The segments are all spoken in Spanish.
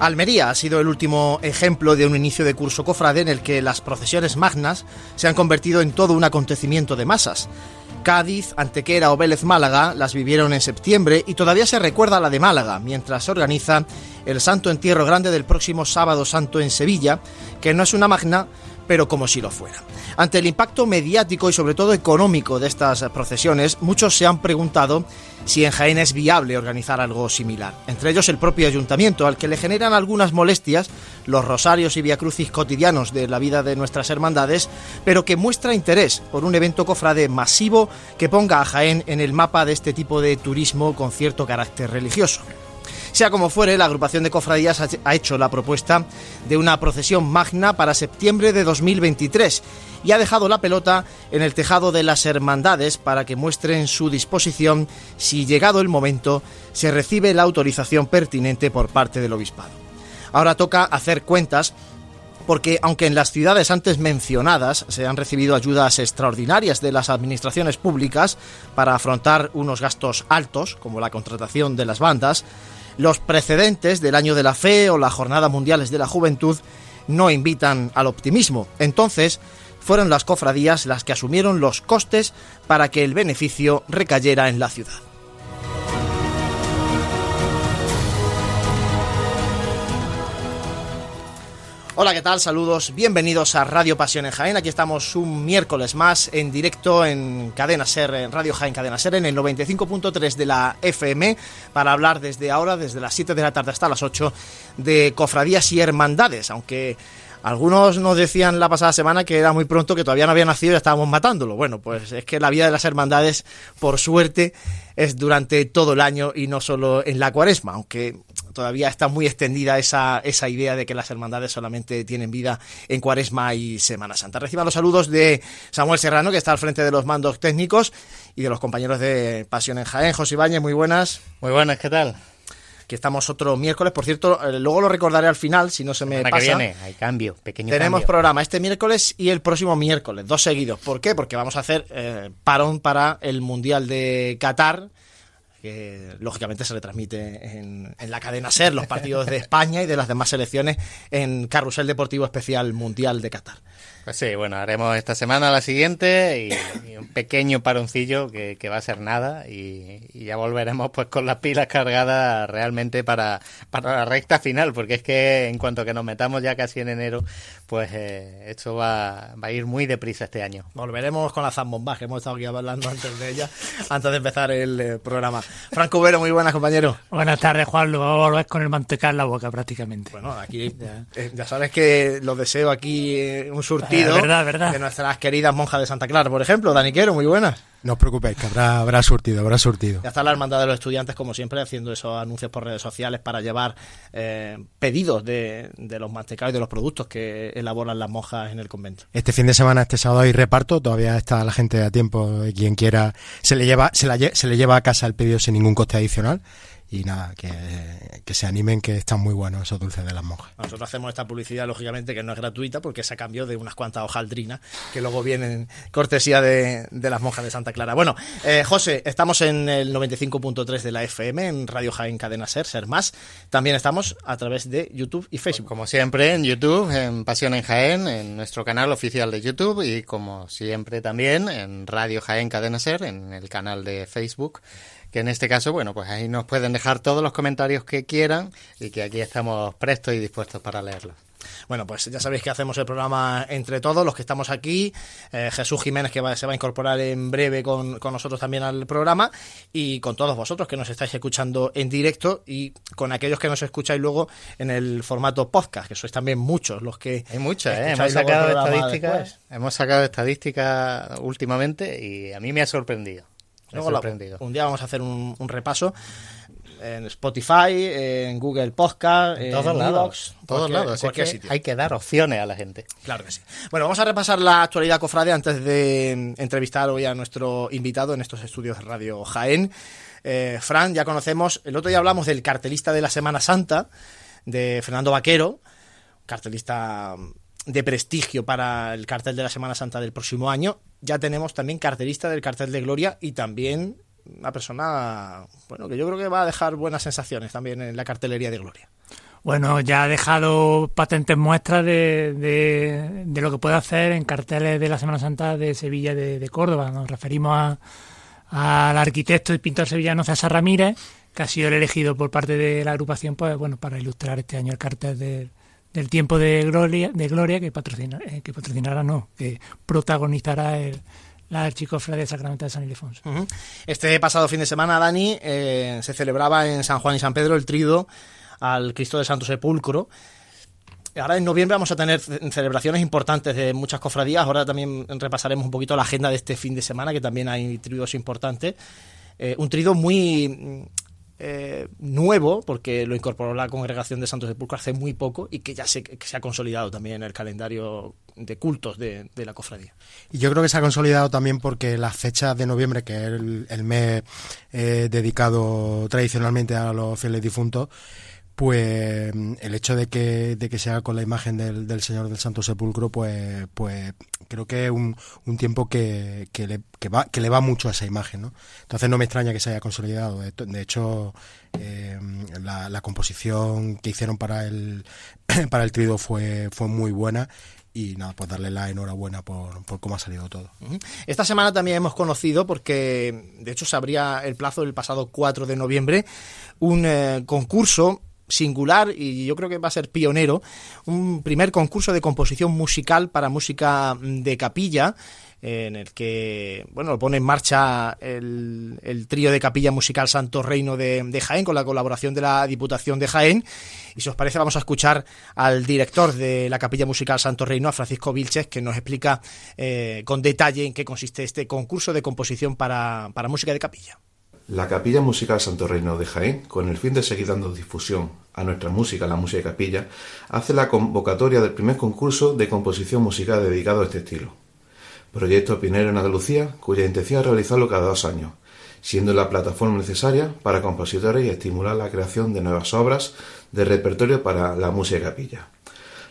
Almería ha sido el último ejemplo de un inicio de curso cofrade en el que las procesiones magnas se han convertido en todo un acontecimiento de masas. Cádiz, Antequera o Vélez Málaga las vivieron en septiembre y todavía se recuerda la de Málaga, mientras se organiza el Santo Entierro Grande del próximo sábado santo en Sevilla, que no es una magna, pero como si lo fuera. Ante el impacto mediático y sobre todo económico de estas procesiones, muchos se han preguntado si en Jaén es viable organizar algo similar. Entre ellos el propio ayuntamiento, al que le generan algunas molestias los rosarios y viacrucis cotidianos de la vida de nuestras hermandades, pero que muestra interés por un evento cofrade masivo que ponga a Jaén en el mapa de este tipo de turismo con cierto carácter religioso. Sea como fuere, la agrupación de cofradías ha hecho la propuesta de una procesión magna para septiembre de 2023 y ha dejado la pelota en el tejado de las hermandades para que muestren su disposición si llegado el momento se recibe la autorización pertinente por parte del obispado. Ahora toca hacer cuentas porque aunque en las ciudades antes mencionadas se han recibido ayudas extraordinarias de las administraciones públicas para afrontar unos gastos altos, como la contratación de las bandas, los precedentes del Año de la Fe o las Jornadas Mundiales de la Juventud no invitan al optimismo. Entonces, fueron las cofradías las que asumieron los costes para que el beneficio recayera en la ciudad. Hola, ¿qué tal? Saludos, bienvenidos a Radio Pasión en Jaén. Aquí estamos un miércoles más en directo en Cadena Ser, en Radio Jaén Cadena Ser, en el 95.3 de la FM, para hablar desde ahora, desde las 7 de la tarde hasta las 8, de cofradías y hermandades, aunque algunos nos decían la pasada semana que era muy pronto, que todavía no había nacido y estábamos matándolo. Bueno, pues es que la vida de las hermandades, por suerte, es durante todo el año y no solo en la cuaresma, aunque todavía está muy extendida esa, esa idea de que las hermandades solamente tienen vida en Cuaresma y Semana Santa. Reciban los saludos de Samuel Serrano, que está al frente de los mandos técnicos, y de los compañeros de Pasión en Jaén. José Ibáñez, muy buenas. Muy buenas, ¿qué tal? que estamos otro miércoles. Por cierto, eh, luego lo recordaré al final, si no se me pasa. Que viene, hay cambio, pequeño Tenemos programa este miércoles y el próximo miércoles, dos seguidos. ¿Por qué? Porque vamos a hacer eh, parón para el Mundial de Qatar que lógicamente se retransmite en, en, la cadena SER, los partidos de España y de las demás selecciones en Carrusel Deportivo Especial Mundial de Qatar. Pues sí, bueno, haremos esta semana la siguiente y, un pequeño paroncillo que, va a ser nada y, ya volveremos pues con las pilas cargadas realmente para, para la recta final, porque es que en cuanto que nos metamos ya casi en enero, pues eh, esto va, va, a ir muy deprisa este año. Volveremos con la zambomba, que hemos estado aquí hablando antes de ella, antes de empezar el eh, programa. Franco Vero, muy buenas, compañero. Buenas tardes, Juan. Lo vamos a volver con el manteca en la boca prácticamente. Bueno, aquí eh, ya sabes que lo deseo aquí un surtido de nuestras queridas monjas de Santa Clara, por ejemplo. Daniquero, muy buenas. No os preocupéis, que habrá, habrá surtido, habrá surtido. Ya está la hermandad de los estudiantes, como siempre, haciendo esos anuncios por redes sociales para llevar eh, pedidos de, los mantecados y de los productos que elaboran las monjas en el convento. Este fin de semana, este sábado hay reparto, todavía está la gente a tiempo, quien quiera, se le lleva, se, la, se le lleva a casa el pedido sin ningún coste adicional y nada, que, se animen, que están muy buenos esos dulces de las monjas. Nosotros hacemos esta publicidad, lógicamente, que no es gratuita, porque es a cambio de unas cuantas hojaldrinas que luego vienen cortesía de, las monjas de Santa Clara. Bueno, eh, José, estamos en el 95.3 de la FM, en Radio Jaén Cadena Ser, Ser Más. También estamos a través de YouTube y Facebook. Como siempre, en YouTube, en Pasión en Jaén, en nuestro canal oficial de YouTube y como siempre también en Radio Jaén Cadena Ser, en el canal de Facebook que en este caso, bueno, pues ahí nos pueden dejar todos los comentarios que quieran y que aquí estamos prestos y dispuestos para leerlos. Bueno, pues ya sabéis que hacemos el programa entre todos, los que estamos aquí, eh, Jesús Jiménez que se va a incorporar en breve con, nosotros también al programa y con todos vosotros que nos estáis escuchando en directo y con aquellos que nos escucháis luego en el formato podcast, que sois también muchos los que... Hay muchos, ¿eh? hemos sacado estadísticas, hemos sacado estadísticas últimamente y a mí me ha sorprendido un día vamos a hacer un, repaso en Spotify, en Google Podcast, en, todos lados. Todos lados. Hay que dar opciones a la gente. Claro que sí. Bueno, vamos a repasar la actualidad cofrade antes de entrevistar hoy a nuestro invitado en estos estudios de Radio Jaén. Eh, Fran, ya conocemos, el otro día hablamos del cartelista de la Semana Santa, de Fernando Vaquero, cartelista de prestigio para el cartel de la Semana Santa del próximo año. Ya tenemos también cartelista del cartel de Gloria y también una persona, bueno, que yo creo que va a dejar buenas sensaciones también en la cartelería de Gloria. Bueno, ya ha dejado patentes muestras de, de, lo que puede hacer en carteles de la Semana Santa de Sevilla de, de Córdoba. Nos referimos al arquitecto y pintor sevillano César Ramírez, que ha sido el elegido por parte de la agrupación pues bueno para ilustrar este año el cartel del tiempo de gloria de gloria que patrocina eh, que patrocinará no que protagonizará el, la Archicofradía de Sacramento de San Ildefonso. Este pasado fin de semana, Dani, eh, se celebraba en San Juan y San Pedro el trido al Cristo del Santo Sepulcro. Ahora en noviembre vamos a tener celebraciones importantes de muchas cofradías. Ahora también repasaremos un poquito la agenda de este fin de semana, que también hay tridos importantes. Eh, un trido muy eh, nuevo, porque lo incorporó la congregación de Santos Sepulcro hace muy poco y que ya se, se ha consolidado también en el calendario de cultos de, la cofradía. Y yo creo que se ha consolidado también porque las fechas de noviembre, que es el, mes eh, dedicado tradicionalmente a los fieles difuntos, pues el hecho de que, de que se haga con la imagen del, del Señor del Santo Sepulcro, pues, pues creo que es un, un tiempo que, que, le, que, va, le va mucho a esa imagen, ¿no? Entonces no me extraña que se haya consolidado. De, hecho, eh, la, composición que hicieron para el, para el trido fue, fue muy buena y nada, pues darle la enhorabuena por, por, cómo ha salido todo. Esta semana también hemos conocido, porque de hecho se abría el plazo el pasado 4 de noviembre, un eh, concurso singular y yo creo que va a ser pionero, un primer concurso de composición musical para música de capilla en el que bueno lo pone en marcha el, el trío de capilla musical Santo Reino de, de, Jaén con la colaboración de la Diputación de Jaén y si os parece vamos a escuchar al director de la capilla musical Santo Reino a Francisco Vilches que nos explica eh, con detalle en qué consiste este concurso de composición para, para música de capilla. La Capilla Musical Santo Reino de Jaén, con el fin de seguir dando difusión a nuestra música, la música de capilla, hace la convocatoria del primer concurso de composición musical dedicado a este estilo. Proyecto pionero en Andalucía, cuya intención es realizarlo cada dos años, siendo la plataforma necesaria para compositores y estimular la creación de nuevas obras de repertorio para la música de capilla.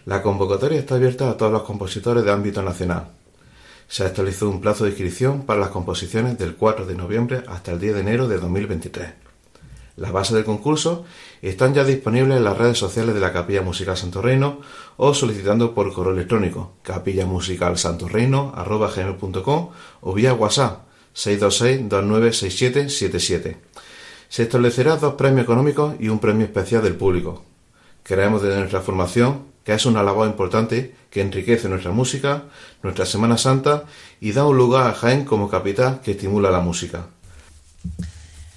La convocatoria está abierta a todos los compositores de ámbito nacional, se ha establecido un plazo de inscripción para las composiciones del 4 de noviembre hasta el 10 de enero de 2023. Las bases del concurso están ya disponibles en las redes sociales de la Capilla Musical Santo Reino o solicitando por correo electrónico capillamusicalsantorreino.com o vía WhatsApp 626-296777. Se establecerá dos premios económicos y un premio especial del público. Creemos de nuestra formación que es una labor importante que enriquece nuestra música, nuestra Semana Santa y da un lugar a Jaén como capital que estimula la música.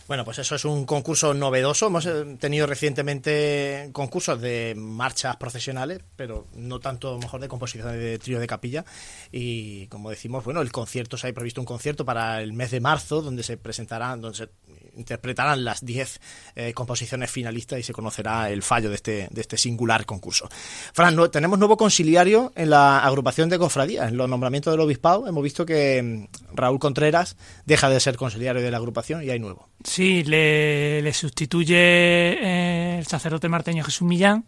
Bueno, pues eso es un concurso novedoso. Hemos eh, tenido recientemente concursos de marchas profesionales, pero no tanto mejor de composición de trío de capilla. Y como decimos, bueno, el concierto se ha previsto un concierto para el mes de marzo, donde se presentarán, donde interpretarán las 10 eh, composiciones finalistas y se conocerá el fallo de este, de este singular concurso. Fran, tenemos nuevo conciliario en la agrupación de cofradías. En los nombramientos del obispado hemos visto que mm, Raúl Contreras deja de ser conciliario de la agrupación y hay nuevo. Sí, le, sustituye eh, el sacerdote marteño Jesús Millán,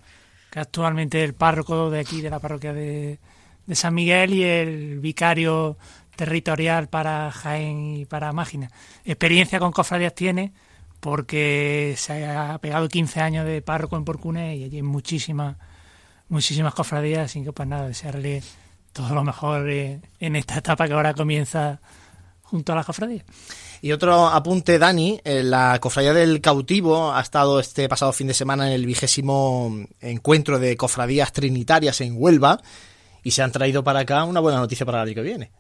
que actualmente es el párroco de aquí, de la parroquia de, de San Miguel, y el vicario territorial para Jaén y para Mágina. Experiencia con cofradías tiene porque se ha pegado 15 años de párroco en Porcune y allí hay muchísimas, muchísimas cofradías, así que pues nada, desearle todo lo mejor eh, en esta etapa que ahora comienza junto a las cofradías. Y otro apunte, Dani, eh, la cofradía del cautivo ha estado este pasado fin de semana en el vigésimo encuentro de cofradías trinitarias en Huelva y se han traído para acá una buena noticia para el año que viene.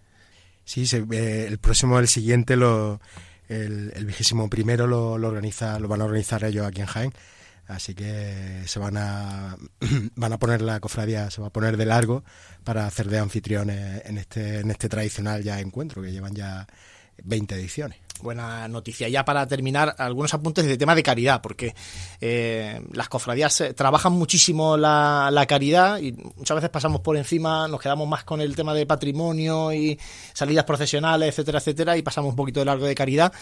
Sí, eh, el próximo, el siguiente, lo, el, vigésimo primero lo, organiza, lo van a organizar ellos aquí en Jaén. Así que se van a van a poner la cofradía, se va a poner de largo para hacer de anfitriones en este en este tradicional ya encuentro que llevan ya 20 ediciones buena noticia. Ya para terminar, algunos apuntes de tema de caridad, porque eh, las cofradías eh, trabajan muchísimo la, la, caridad y muchas veces pasamos por encima, nos quedamos más con el tema de patrimonio y salidas profesionales, etcétera, etcétera, y pasamos un poquito de largo de caridad.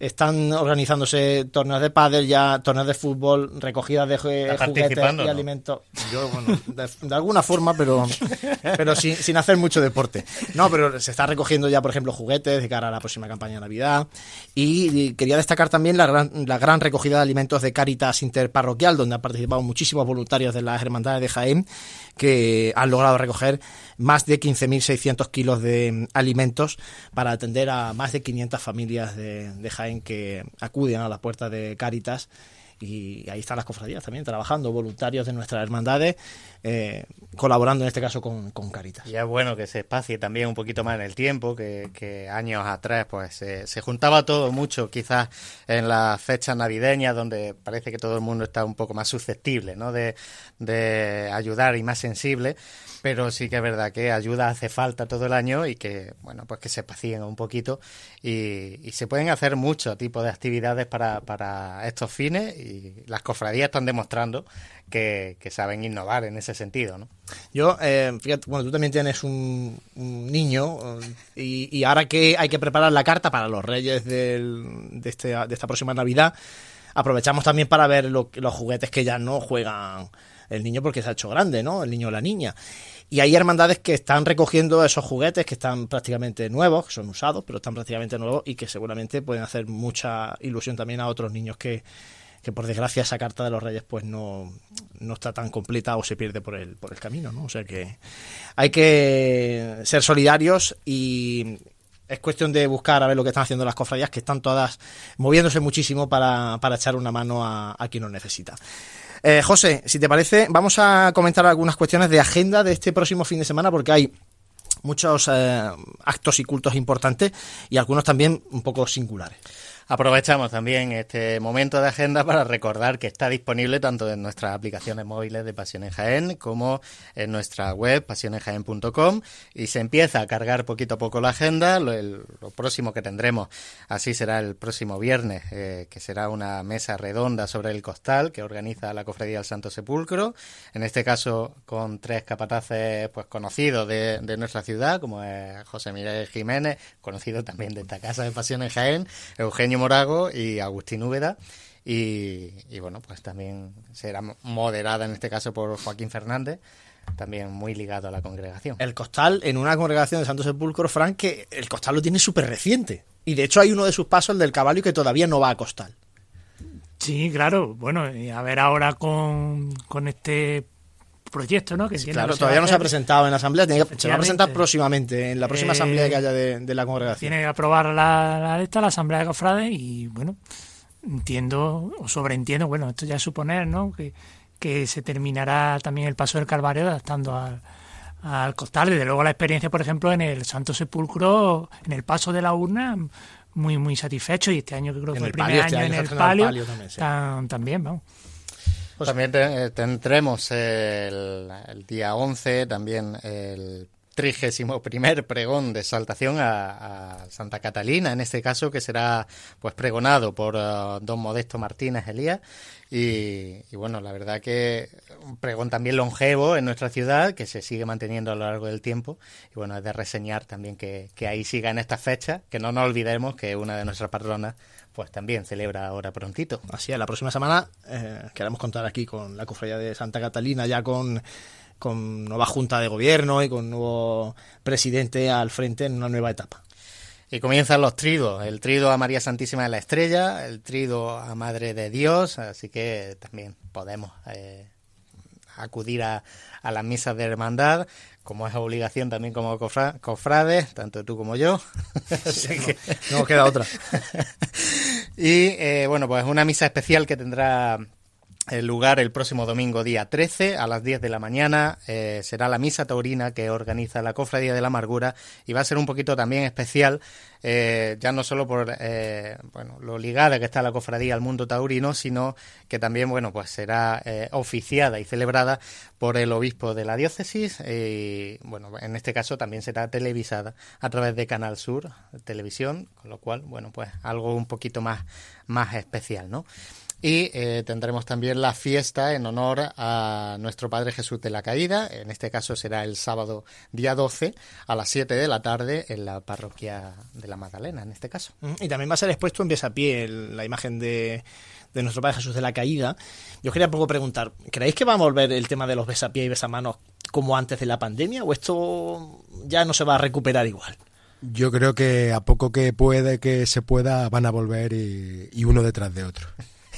Están organizándose torneos de pádel ya, torneos de fútbol, recogidas de jue- ¿Estás juguetes y no? alimentos. Yo, bueno, de, de alguna forma, pero, pero sin, sin hacer mucho deporte. No, pero se está recogiendo ya, por ejemplo, juguetes de cara a la próxima campaña de Navidad. Y, quería destacar también la gran, la gran recogida de alimentos de Cáritas Interparroquial, donde han participado muchísimos voluntarios de las hermandades de Jaén, que han logrado recoger más de 15.600 kilos de mm, alimentos para atender a más de 500 familias de, de Jaén que acuden a las puertas de Cáritas. Y ahí están las cofradías también trabajando, voluntarios de nuestras hermandades, eh, colaborando en este caso con, con Cáritas. Y es bueno que se espacie también un poquito más en el tiempo, que, años atrás pues se- juntaba todo mucho, quizás en las fechas navideñas, donde parece que todo el mundo está un poco más susceptible ¿no? de, de ayudar y más sensible, pero sí que es verdad que ayuda hace falta todo el año y que, bueno, pues que se espacien un poquito y, se pueden hacer muchos tipos de actividades para, para estos fines las cofradías están demostrando que, saben innovar en ese sentido, ¿no? Yo, eh, fíjate, bueno, tú también tienes un, un niño eh, y, y ahora que hay que preparar la carta para los reyes del- de, este, de esta próxima Navidad, aprovechamos también para ver lo- los juguetes que ya no juegan el niño porque se ha hecho grande, ¿no? El niño o la niña. Y hay hermandades que están recogiendo esos juguetes que están prácticamente nuevos, que son usados, pero están prácticamente nuevos y que seguramente pueden hacer mucha ilusión también a otros niños que, que por desgracia esa carta de los reyes pues no, no está tan completa o se pierde por el, por el camino, ¿no? O sea que hay que ser solidarios y es cuestión de buscar a ver lo que están haciendo las cofradías, que están todas moviéndose muchísimo para, para echar una mano a, quien lo necesita. Eh, José, si te parece, vamos a comentar algunas cuestiones de agenda de este próximo fin de semana, porque hay muchos eh, actos y cultos importantes y algunos también un poco singulares. Aprovechamos también este momento de agenda para recordar que está disponible tanto en nuestras aplicaciones móviles de Pasión en Jaén como en nuestra web pasionenjaén.com y se empieza a cargar poquito a poco la agenda. Lo, próximo que tendremos así será el próximo viernes, eh, que será una mesa redonda sobre el costal que organiza la Cofradía del Santo Sepulcro, en este caso con tres capataces pues conocidos de, nuestra ciudad, como es José Miguel Jiménez, conocido también de esta casa de Pasión en Jaén, Eugenio Morago y Agustín Úbeda. Y, y, bueno, pues también será moderada en este caso por Joaquín Fernández, también muy ligado a la congregación. El costal en una congregación de Santo Sepulcro, Frank, que el costal lo tiene súper reciente. Y de hecho hay uno de sus pasos, el del caballo, que todavía no va a costal. Sí, claro. Bueno, y a ver ahora con, con este proyecto, ¿no? Que tiene Claro, que todavía no se ha presentado en la asamblea, tiene que- se va a presentar próximamente, en la próxima Eh, asamblea que haya de, de la congregación. Tiene que aprobar la, la esta, la Asamblea de Cofrades, y bueno, entiendo, o sobreentiendo, bueno, esto ya es suponer, ¿no? Que, que se terminará también el paso del Calvario adaptando al, al costal. Desde luego la experiencia, por ejemplo, en el Santo Sepulcro, en el paso de la urna, muy, muy satisfecho. Y este año que creo que fue el primer palio, este año en el estrena el palio, palio también, sí. tan- también, vamos. También te- eh, tendremos el, día 11 también el trigésimo primer pregón de exaltación a, a Santa Catalina, en este caso que será pues pregonado por eh, don Modesto Martínez Elías. Y, y, bueno, la verdad que un pregón también longevo en nuestra ciudad que se sigue manteniendo a lo largo del tiempo. Y bueno, es de reseñar también que, que ahí siga en estas fechas, que no nos olvidemos que una de nuestras patronas pues también celebra ahora prontito. Así es, la próxima semana eh, queremos contar aquí con la cofradía de Santa Catalina, ya con, con nueva junta de gobierno y con nuevo presidente al frente en una nueva etapa. Y comienzan los tridos, el trido a María Santísima de la Estrella, el trido a Madre de Dios, así que también podemos eh, acudir a, a, las misas de hermandad, como es obligación también como cofra, cofrades, tanto tú como yo. No, no, queda otra. y eh, bueno, pues una misa especial que tendrá el lugar el próximo domingo día 13 a las 10 de la mañana. Eh, será la misa taurina que organiza la Cofradía de la Amargura y va a ser un poquito también especial eh, ya no solo por eh, bueno lo ligada que está la cofradía al mundo taurino sino que también bueno pues será eh, oficiada y celebrada por el obispo de la diócesis y bueno en este caso también será televisada a través de Canal Sur televisión con lo cual bueno pues algo un poquito más más especial no Y eh, tendremos también la fiesta en honor a nuestro Padre Jesús de la Caída. En este caso será el sábado día 12 a las 7 de la tarde en la parroquia de la Magdalena, en este caso. Y también va a ser expuesto en Besapié la imagen de, de nuestro Padre Jesús de la Caída. Yo quería un poco preguntar, ¿creéis que va a volver el tema de los besapiés y besamanos como antes de la pandemia o esto ya no se va a recuperar igual? Yo creo que a poco que puede que se pueda van a volver y uno detrás de otro.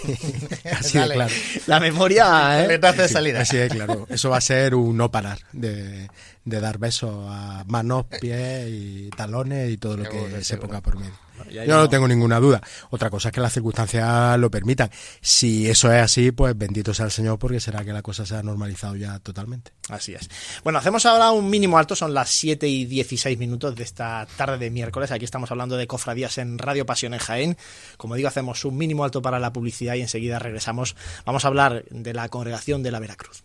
Así de claro. La memoria, ¿eh? de salida. Así de claro. Eso va a ser un no parar de, de dar besos a manos, pies y talones y todo lo que se ponga por medio. Yo no tengo ninguna duda. Otra cosa es que las circunstancias lo permitan. Si eso es así, pues bendito sea el Señor porque será que la cosa se ha normalizado ya totalmente. Así es. Bueno, hacemos ahora un mínimo alto, son las 7 y 16 minutos de esta tarde de miércoles. Aquí estamos hablando de cofradías en Radio Pasión en Jaén. Como digo, hacemos un mínimo alto para la publicidad y enseguida regresamos. Vamos a hablar de la congregación de la Veracruz.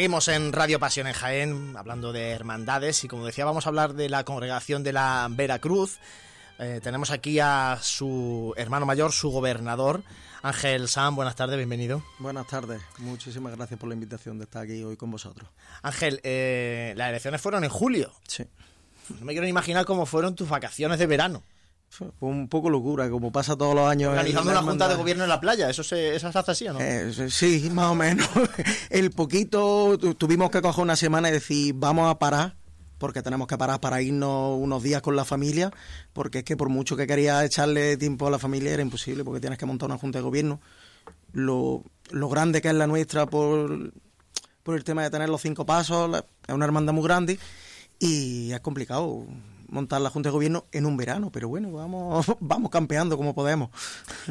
Seguimos en Radio Pasión en Jaén, hablando de hermandades y como decía vamos a hablar de la congregación de la Veracruz. Eh, tenemos aquí a su hermano mayor, su gobernador, Ángel Sam. Buenas tardes, bienvenido. Buenas tardes, muchísimas gracias por la invitación de estar aquí hoy con vosotros. Ángel, eh, las elecciones fueron en julio. Sí. No me quiero imaginar cómo fueron tus vacaciones de verano. Fue un poco locura, como pasa todos los años. Organizando una junta de gobierno en la playa, ¿eso se, eso hace así o no? Eh, sí, más o menos. El poquito, tuvimos que coger una semana y decir, vamos a parar, porque tenemos que parar para irnos unos días con la familia, porque es que por mucho que quería echarle tiempo a la familia era imposible, porque tienes que montar una junta de gobierno. Lo, lo grande que es la nuestra por, por el tema de tener los cinco pasos, es una hermandad muy grande y es complicado montar la Junta de Gobierno en un verano, pero bueno, vamos, vamos campeando como podemos.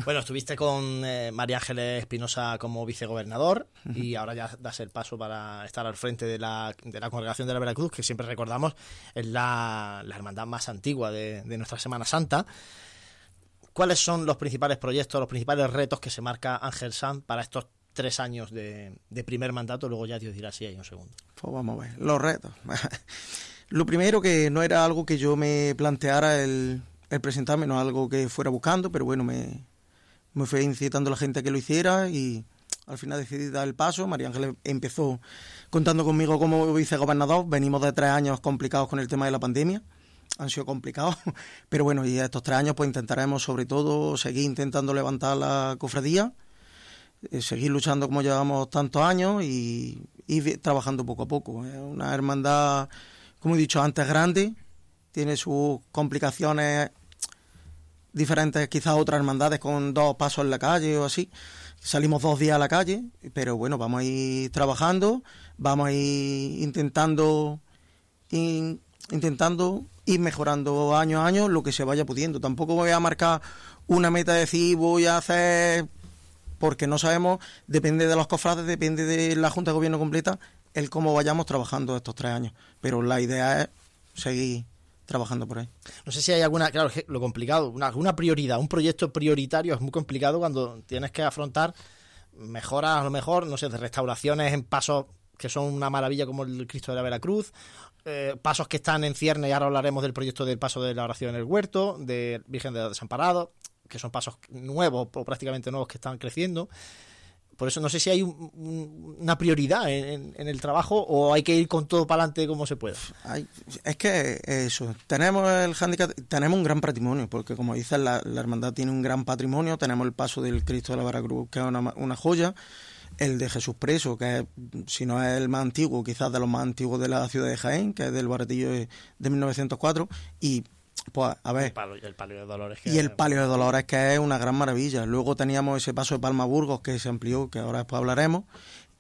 Bueno, estuviste con eh, María Ángeles Espinosa como vicegobernador y ahora ya das el paso para estar al frente de la, de la congregación de la Veracruz, que siempre recordamos es la, hermandad más antigua de, nuestra Semana Santa. ¿Cuáles son los principales proyectos, los principales retos que se marca Ángel Sanz para estos tres años de, de primer mandato? Luego ya Dios dirá si hay un segundo. Pues vamos a ver, los retos. Lo primero que no era algo que yo me planteara el, presentarme, no algo que fuera buscando, pero bueno, me, me fue incitando la gente a que lo hiciera y al final decidí dar el paso. María Ángeles empezó contando conmigo como vicegobernador. Venimos de tres años complicados con el tema de la pandemia. Han sido complicados, pero bueno, y estos tres años pues intentaremos sobre todo seguir intentando levantar la cofradía, eh, seguir luchando como llevamos tantos años y ir trabajando poco a poco. Es una hermandad como he dicho antes, grande, tiene sus complicaciones diferentes, quizás otras hermandades con dos pasos en la calle o así. Salimos dos días a la calle, pero bueno, vamos a ir trabajando, vamos a ir intentando, intentando ir mejorando año a año lo que se vaya pudiendo. Tampoco voy a marcar una meta de decir voy a hacer, porque no sabemos, depende de los cofrades, depende de la Junta de Gobierno completa, el cómo vayamos trabajando estos tres años. Pero la idea es seguir trabajando por ahí. No sé si hay alguna, claro, lo complicado, una, alguna prioridad, un proyecto prioritario es muy complicado cuando tienes que afrontar mejoras, a lo mejor, no sé, de restauraciones en pasos que son una maravilla como el Cristo de la Veracruz, eh, pasos que están en cierne, y ahora hablaremos del proyecto del paso de la oración en el huerto, de Virgen de los Desamparados, que son pasos nuevos o prácticamente nuevos que están creciendo Por eso no sé si hay un- un- una prioridad en, el trabajo o hay que ir con todo para adelante como se pueda. Es que eso, tenemos el handicap, tenemos un gran patrimonio, porque como dices, la, la hermandad tiene un gran patrimonio, tenemos el paso del Cristo de la Veracruz, que es una, joya, el de Jesús Preso, que es, si no es el más antiguo, quizás de los más antiguos de la ciudad de Jaén, que es del baratillo de, de 1904, y pues a ver, El palio de Dolores. que- y el Palio de Dolores, que es una gran maravilla. Luego teníamos ese paso de Palma Burgos, que se amplió, que ahora después hablaremos.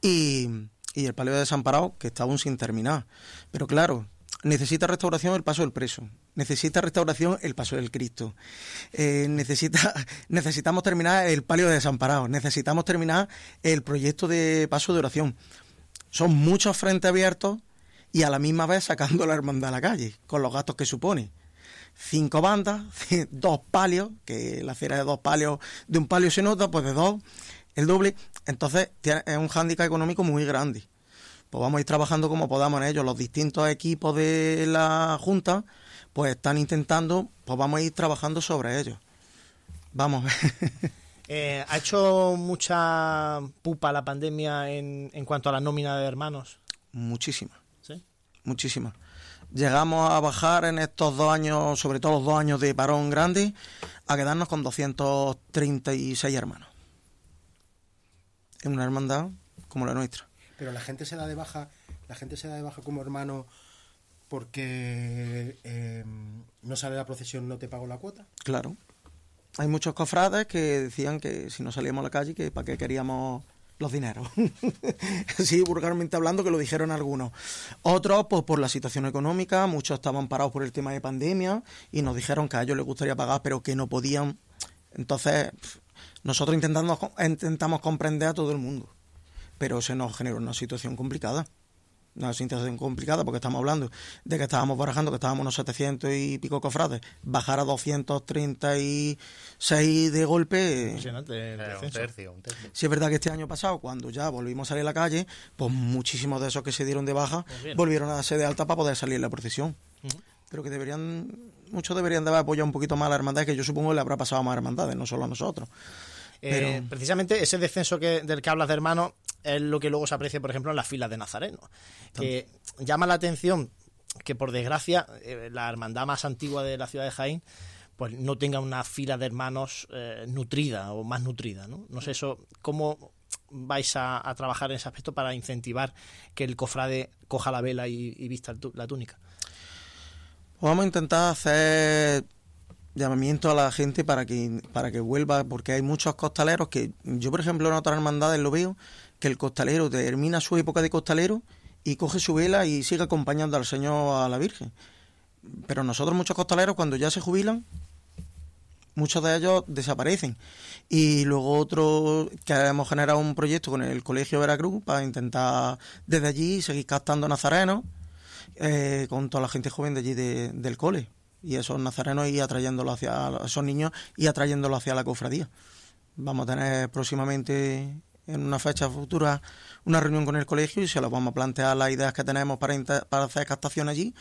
Y, y el Palio de Desamparado, que está aún sin terminar. Pero claro, necesita restauración el paso del preso. Necesita restauración el paso del Cristo. Eh, necesita, necesitamos terminar el Palio de Desamparado. Necesitamos terminar el proyecto de paso de oración. Son muchos frentes abiertos y a la misma vez sacando la hermandad a la calle, con los gastos que supone cinco bandas, dos palios, que la cera de dos palios, de un palio se nota, pues de dos, el doble. Entonces tiene- es un hándicap económico muy grande. Pues vamos a ir trabajando como podamos en ello. Los distintos equipos de la Junta, pues están intentando, pues vamos a ir trabajando sobre ellos. Vamos. Eh, ¿Ha hecho mucha pupa la pandemia en, en cuanto a la nómina de hermanos? Muchísima. ¿Sí? muchísimas. Llegamos a bajar en estos dos años, sobre todo los dos años de parón grande, a quedarnos con 236 hermanos. En una hermandad como la nuestra. Pero la gente se da de baja, la gente se da de baja como hermano porque eh, no sale la procesión, no te pago la cuota. Claro. Hay muchos cofrades que decían que si no salíamos a la calle, que para qué queríamos los dineros. Así vulgarmente hablando, que lo dijeron algunos. Otros, pues por la situación económica, muchos estaban parados por el tema de pandemia y nos dijeron que a ellos les gustaría pagar, pero que no podían. Entonces, nosotros intentando, intentamos comprender a todo el mundo, pero se nos generó una situación complicada. Una situación complicada porque estamos hablando de que estábamos barajando que estábamos unos 700 y pico cofrades, bajar a 236 de golpe. Impresionante el Eh, un tercio, un tercio. Si es verdad que este año pasado, cuando ya volvimos a salir a la calle, pues muchísimos de esos que se dieron de baja Pues volvieron a darse de alta para poder salir en la procesión. Pero que deberían, muchos deberían de haber apoyado un poquito más a la hermandad, que yo supongo que le habrá pasado a más hermandades, no solo a nosotros. Eh, Pero- precisamente ese descenso que, del que hablas de hermanos es lo que luego se aprecia, por ejemplo, en las filas de Nazareno. Que llama la atención que, por desgracia, eh, la hermandad más antigua de la ciudad de Jaén pues no tenga una fila de hermanos eh, nutrida o más nutrida. ¿no? no sé eso, ¿cómo vais a, a trabajar en ese aspecto para incentivar que el cofrade coja la vela y, y vista la túnica? Pues vamos a intentar hacer llamamiento a la gente para que para que vuelva, porque hay muchos costaleros que yo, por ejemplo, en otras hermandades lo veo, que el costalero termina su época de costalero y coge su vela y sigue acompañando al Señor a la Virgen. Pero nosotros, muchos costaleros, cuando ya se jubilan, muchos de ellos desaparecen. Y luego otro, que hemos generado un proyecto con el Colegio Veracruz para intentar desde allí seguir captando nazarenos eh, con toda la gente joven de allí de- del cole. Y esos nazarenos y atrayéndolos hacia esos niños y atrayéndolos hacia la cofradía. Vamos a tener próximamente en una fecha futura una reunión con el colegio y se los vamos a plantear las ideas que tenemos para, para hacer captación allí.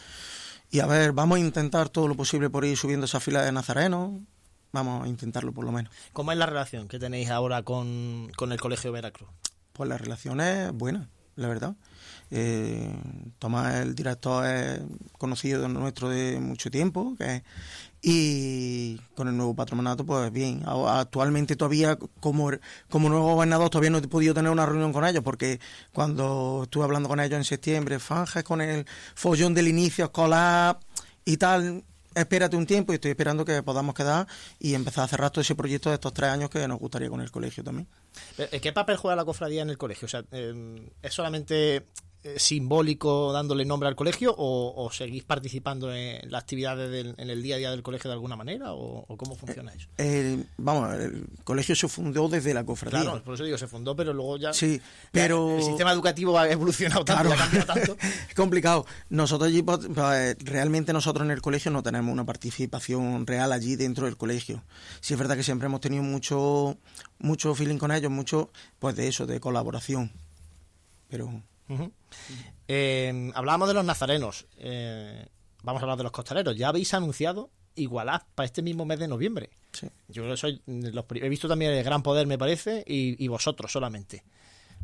Y a ver, vamos a intentar todo lo posible por ir subiendo esa fila de nazarenos. Vamos a intentarlo por lo menos. ¿Cómo es la relación que tenéis ahora con, con el Colegio Veracruz? Pues la relación es buena, la verdad. Eh, Tomás, el director, es conocido de nuestro de mucho tiempo que, y con el nuevo patronato, pues bien. Actualmente todavía, como, como nuevo gobernador, todavía no he podido tener una reunión con ellos porque cuando estuve hablando con ellos en septiembre, Fanjas con el follón del inicio escolar y tal, espérate un tiempo y estoy esperando que podamos quedar y empezar a cerrar todo ese proyecto de estos tres años que nos gustaría con el colegio también. Eh, ¿Qué papel juega la cofradía en el colegio? O sea, eh, ¿Es solamente simbólico dándole nombre al colegio o, o seguís participando en las actividades del- en el día a día del colegio de alguna manera o, o cómo funciona eso? El- vamos, el colegio se fundó desde la cofradía. Claro, por eso digo, se fundó, pero luego ya... Sí, ya pero- El sistema educativo ha evolucionado tanto, Claro. ha cambiado tanto. es complicado. Nosotros allí, pues, pues, realmente nosotros en el colegio no tenemos una participación real allí dentro del colegio. Sí es verdad que siempre hemos tenido mucho, mucho feeling con ellos, mucho, pues de eso, de colaboración. Pero Eh, hablábamos de los nazarenos. eh, vamos a hablar de los costaleros. Ya habéis anunciado igualad para este mismo mes de noviembre. Yo creo que soy los he visto también el Gran Poder, me parece, y, y vosotros solamente.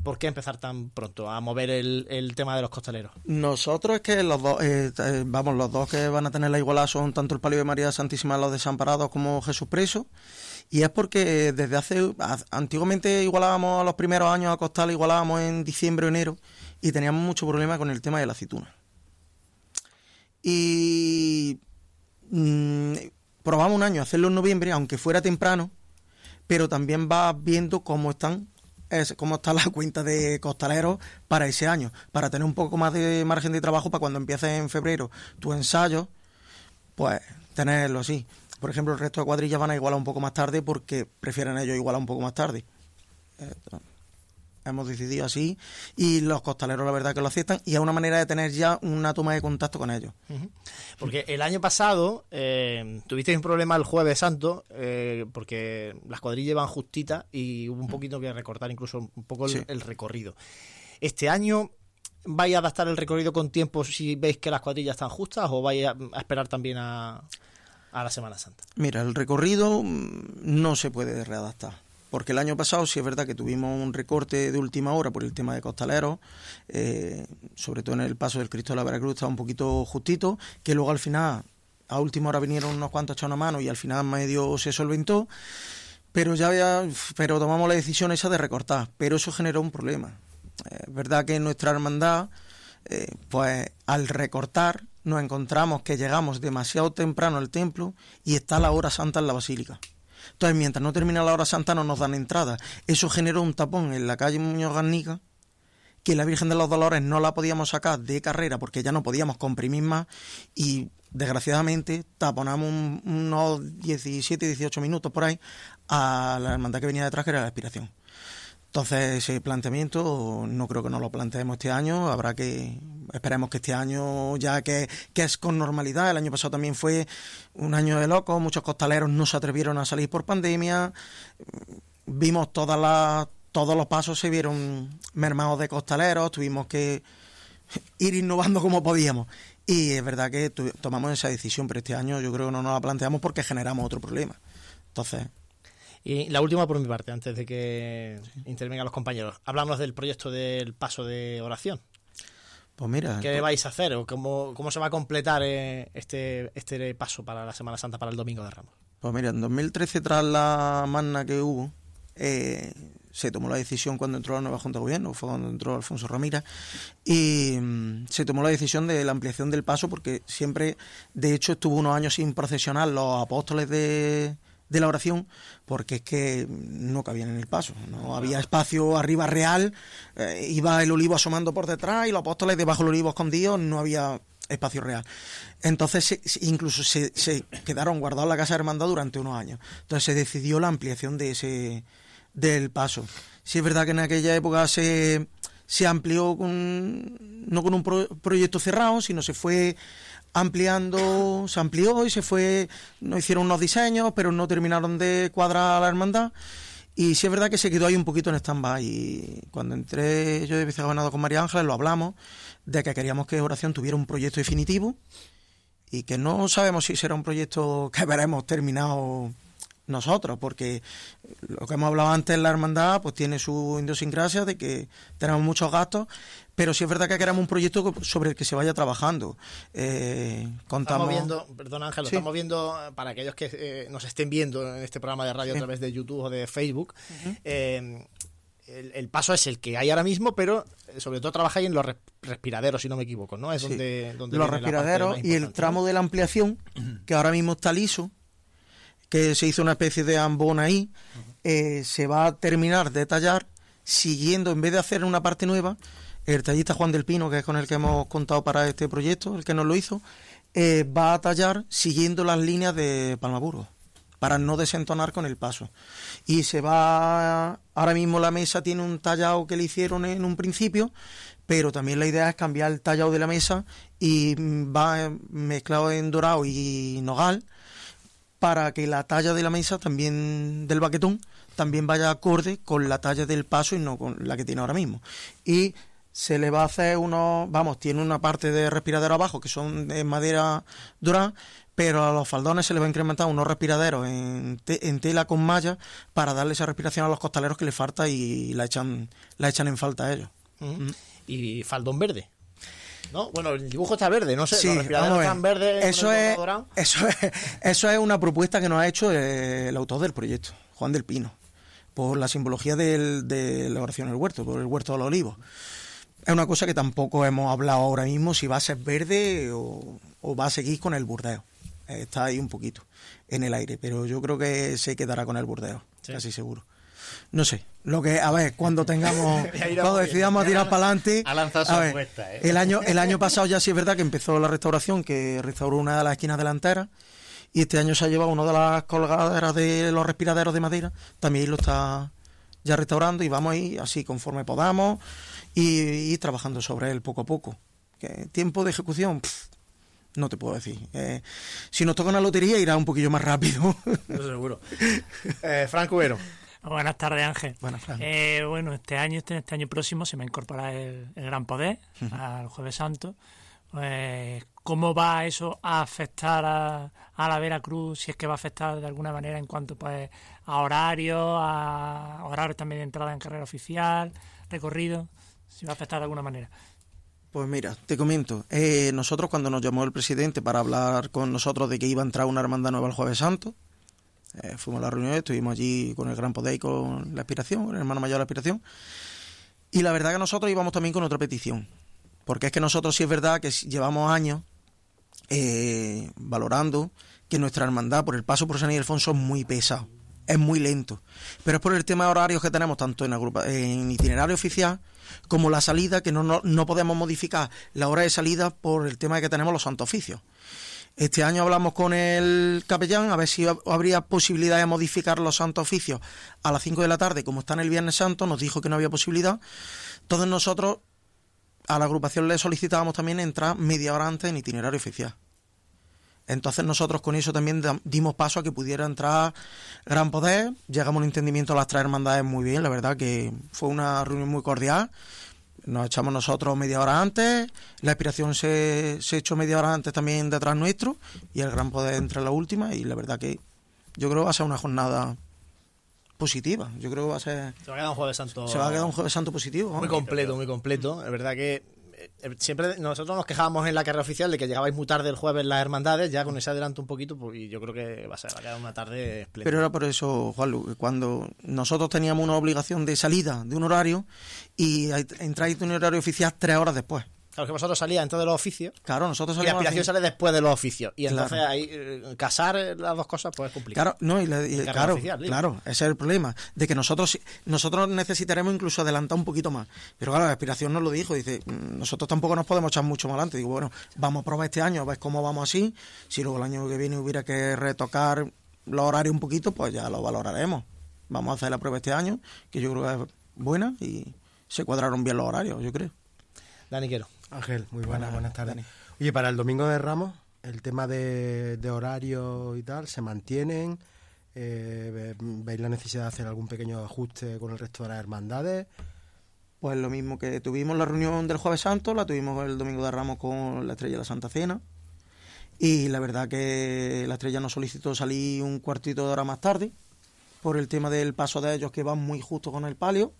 ¿Por qué empezar tan pronto a mover el, tema de los costaleros? Nosotros es que los dos, eh, eh, vamos, los dos que van a tener la igualdad son tanto el Palio de María Santísima los desamparados como Jesús Preso. Y es porque desde hace, antiguamente igualábamos a los primeros años a costal, igualábamos en diciembre o enero y teníamos mucho problema con el tema de la aceituna. Y mm, probamos un año hacerlo en noviembre, aunque fuera temprano, pero también va viendo cómo están es cómo está la cuenta de costaleros para ese año, para tener un poco más de margen de trabajo para cuando empieces en febrero tu ensayo, pues tenerlo así. Por ejemplo, el resto de cuadrillas van a igualar un poco más tarde porque prefieren ellos igualar un poco más tarde hemos decidido así y los costaleros la verdad que lo aceptan y es una manera de tener ya una toma de contacto con ellos. Porque el año pasado eh, tuvisteis un problema el jueves santo eh, porque las cuadrillas van justitas y hubo un poquito que recortar incluso un poco el, recorrido. Este año vais a adaptar el recorrido con tiempo si veis que las cuadrillas están justas o vais a, esperar también a, a la Semana Santa? Mira, el recorrido mm, no se puede readaptar porque el año pasado sí es verdad que tuvimos un recorte de última hora por el tema de costaleros, eh, sobre todo en el paso del Cristo de la Veracruz estaba un poquito justito, que luego al final, a última hora vinieron unos cuantos echando mano y al final medio se solventó, pero ya había, pero tomamos la decisión esa de recortar, pero eso generó un problema. Es verdad que nuestra hermandad, eh, pues al recortar nos encontramos que llegamos demasiado temprano al templo y está la hora santa en la basílica. Entonces, mientras no termina la hora santa, no nos dan entrada. Eso generó un tapón en la calle Muñoz Garnica, que la Virgen de los Dolores no la podíamos sacar de carrera porque ya no podíamos comprimir más y desgraciadamente taponamos unos 17, 18 minutos por ahí a la hermandad que venía detrás, que era la aspiración. Entonces, ese planteamiento no creo que nos lo planteemos este año. Habrá que, esperemos que este año ya que, es con normalidad. El año pasado también fue un año de locos. Muchos costaleros no se atrevieron a salir por pandemia. Vimos todas las, todos los pasos se vieron mermados de costaleros. Tuvimos que ir innovando como podíamos. Y es verdad que tomamos esa decisión, pero este año yo creo que no nos la planteamos porque generamos otro problema. Entonces, y la última por mi parte, antes de que intervengan los compañeros. Hablamos del proyecto del paso de oración. Pues mira. ¿Qué vais a hacer o cómo, cómo se va a completar eh, este, este paso para la Semana Santa, para el Domingo de Ramos? Pues mira, en 2013, tras la magna que hubo, eh, se tomó la decisión cuando entró la nueva Junta de Gobierno, fue cuando entró Alfonso Ramírez, y mm, se tomó la decisión de la ampliación del paso porque siempre, de hecho, estuvo unos años sin procesionar los apóstoles de, de la oración porque es que no cabían en el paso, no había espacio arriba real, eh, iba el olivo asomando por detrás y los apóstoles debajo del olivo escondidos, no había espacio real. Entonces incluso se, se, quedaron guardados en la casa de hermandad durante unos años. Entonces se decidió la ampliación de ese del paso. Sí es verdad que en aquella época se, se amplió con, no con un proyecto cerrado, sino se fue ampliando, se amplió y se fue, no hicieron unos diseños, pero no terminaron de cuadrar la hermandad. Y sí es verdad que se quedó ahí un poquito en stand-by. Y cuando entré yo de vicegobernador con María Ángeles, lo hablamos de que queríamos que Oración tuviera un proyecto definitivo y que no sabemos si será un proyecto que veremos terminado nosotros, porque lo que hemos hablado antes, la hermandad, pues tiene su idiosincrasia de que tenemos muchos gastos, pero sí es verdad que queremos un proyecto sobre el que se vaya trabajando. Eh, contamos... Estamos viendo, perdón Ángel, estamos viendo, para aquellos que eh, nos estén viendo en este programa de radio a través de YouTube o de Facebook, eh, el, paso es el que hay ahora mismo, pero eh, sobre todo trabajáis en los respiraderos, si no me equivoco, ¿no? Es donde, donde, Los respiraderos y el tramo de la ampliación, que ahora mismo está liso, que se hizo una especie de ambón ahí, eh, se va a terminar de tallar siguiendo, en vez de hacer una parte nueva, el tallista Juan del Pino, que es con el que hemos contado para este proyecto, el que nos lo hizo, eh, va a tallar siguiendo las líneas de Palmaburgo para no desentonar con el paso. Y se va, ahora mismo la mesa tiene un tallado que le hicieron en un principio, pero también la idea es cambiar el tallado de la mesa y va mezclado en dorado y nogal para que la talla de la mesa también del baquetón también vaya acorde con la talla del paso y no con la que tiene ahora mismo. Y se le va a hacer unos, vamos, tiene una parte de respiradero abajo que son de madera dura, pero a los faldones se le va a incrementar unos respiraderos en, te- en tela con malla para darle esa respiración a los costaleros que le falta y la echan, la echan en falta a ellos. Y faldón verde. ¿No? Bueno, el dibujo está verde, no sé, Sí, los respiradores están verdes. Eso es, eso, es, eso es una propuesta que nos ha hecho eh, el autor del proyecto, Juan del Pino, por la simbología del, de la oración del huerto, por el huerto de los olivos. Es una cosa que tampoco hemos hablado ahora mismo si va a ser verde o, o va a seguir con el burdeo. Eh, Está ahí un poquito en el aire, pero yo creo que se quedará con el burdeo, casi seguro. No sé, lo que, a ver, cuando tengamos, cuando decidamos tirar para adelante. Ha lanzado su a ver, apuesta, ¿eh? El año, el año pasado ya sí es verdad que empezó la restauración, que restauró una de las esquinas delanteras, y este año se ha llevado una de las colgaderas de los respiraderos de madera, también lo está ya restaurando y vamos a ir así conforme podamos y ir trabajando sobre él poco a poco. Tiempo de ejecución, no te puedo decir. Eh, si nos toca una lotería irá un poquillo más rápido. Eso seguro. Eh, Frank Cubero. Buenas tardes, Ángel. Buenas. Eh, bueno, este año, este, este año próximo se me incorpora el, el Gran Poder al Jueves Santo. Pues, ¿Cómo va eso a afectar a, a la Veracruz? Si es que va a afectar de alguna manera en cuanto pues a horario, a horarios también de entrada en carrera oficial, recorrido, si va a afectar de alguna manera. Pues mira, te comento. eh, nosotros cuando nos llamó el presidente para hablar con nosotros de que iba a entrar una hermandad nueva el jueves santo, eh, fuimos a la reunión, estuvimos allí con el Gran Poder y con la aspiración, el hermano mayor de la aspiración. Y la verdad que nosotros íbamos también con otra petición. Porque es que nosotros sí es verdad que llevamos años eh, valorando que nuestra hermandad por el paso por San Ildefonso es muy pesado, es muy lento. Pero es por el tema de horarios que tenemos tanto en, en itinerario oficial como la salida, que no, no, no podemos modificar la hora de salida por el tema de que tenemos los santos oficios. Este año hablamos con el capellán a ver si hab- habría posibilidad de modificar los santos oficios a las 5 de la tarde, como está en el Viernes Santo, nos dijo que no había posibilidad. Todos nosotros a la agrupación le solicitábamos también entrar media hora antes en itinerario oficial. Entonces nosotros con eso también dimos paso a que pudiera entrar Gran Poder, llegamos a un entendimiento a las tres hermandades muy bien, la verdad que fue una reunión muy cordial, nos echamos nosotros media hora antes, la aspiración se, se echó media hora antes también detrás nuestro y el Gran Poder entra en la última y la verdad que yo creo que va a ser una jornada positiva, yo creo que va a ser... Se va a quedar un jueves santo. Se va a quedar un jueves santo positivo. Muy completo, muy completo. Es verdad que siempre nosotros nos quejábamos en la carrera oficial de que llegabais muy tarde el jueves las hermandades, ya con ese adelanto un poquito, pues, y yo creo que va a ser va a quedar una tarde. Pero era por eso, Juanlu, cuando nosotros teníamos una obligación de salida de un horario y entráis en un horario oficial tres horas después. Claro que vosotros salíais antes de los oficios Claro, nosotros y la salimos a las aspiración sale después de los oficios. Y Claro. entonces ahí eh, casar las dos cosas pues es complicado. Claro, no, y, la- y- claro, oficial, claro, ese es el problema, de que nosotros nosotros necesitaremos incluso adelantar un poquito más. Pero claro, la aspiración nos lo dijo, dice, "Mm, nosotros tampoco nos podemos echar mucho más adelante. Digo, bueno, vamos a probar este año, a ver cómo vamos así. Si luego el año que viene hubiera que retocar los horarios un poquito, pues ya lo valoraremos. Vamos a hacer la prueba este año, que yo creo que es buena y se cuadraron bien los horarios, yo creo. Dani Quero. Ángel, muy buenas, Buenas, buenas tardes. Dani. Oye, para el domingo de Ramos, el tema de, de horario y tal, ¿se mantienen? Eh, ve- ¿Veis la necesidad de hacer algún pequeño ajuste con el resto de las hermandades? Pues lo mismo que tuvimos la reunión del Jueves Santo, la tuvimos el Domingo de Ramos con la Estrella de la Santa Cena. Y la verdad que la Estrella nos solicitó salir un cuartito de hora más tarde por el tema del paso de ellos que van muy justo con el palio.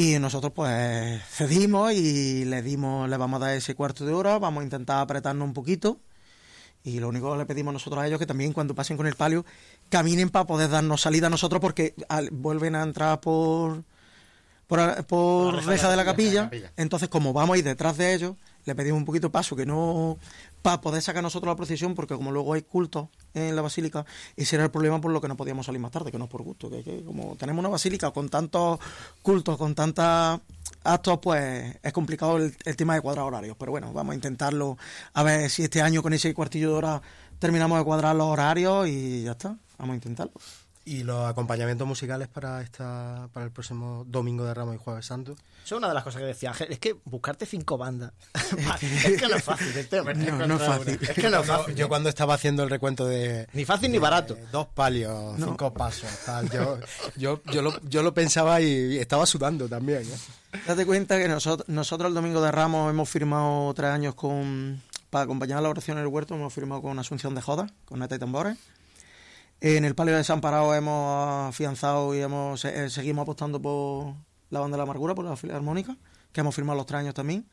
Y nosotros pues cedimos y le dimos, le vamos a dar ese cuarto de hora, vamos a intentar apretarnos un poquito. Y lo único que le pedimos nosotros a ellos que también cuando pasen con el palio caminen para poder darnos salida a nosotros porque al- vuelven a entrar por por, por reja, de la capilla. capilla. Entonces, como vamos a ir detrás de ellos, le pedimos un poquito de paso que no para poder sacar nosotros la procesión, porque como luego hay culto en la basílica, ese era el problema por lo que no podíamos salir más tarde, que no es por gusto, que, como tenemos una basílica con tantos cultos, con tantos actos, pues es complicado el, el tema de cuadrar horarios. Pero bueno, vamos a intentarlo, a ver si este año con ese cuartillo de hora terminamos de cuadrar los horarios y ya está, vamos a intentarlo. ¿Y los acompañamientos musicales para esta para el próximo domingo de Ramos y Jueves Santo? Eso es una de las cosas que decía Ángel. Es que buscarte cinco bandas. es que no es fácil. Este no, no es fácil. Es que no es fácil. Yo, cuando estaba haciendo el recuento de. Ni fácil ni barato. Dos palios, cinco pasos. Tal, yo, yo, yo, lo, yo lo pensaba y estaba sudando también. ¿eh? Date cuenta que nosotros, nosotros el domingo de Ramos hemos firmado tres años con. Para acompañar la oración en el huerto, hemos firmado con Asunción de Joda, con Neta y Tambores en el Palio de San Parado hemos afianzado y hemos eh, seguimos apostando por la banda de la amargura, por la filarmónica, que hemos firmado los tres años también.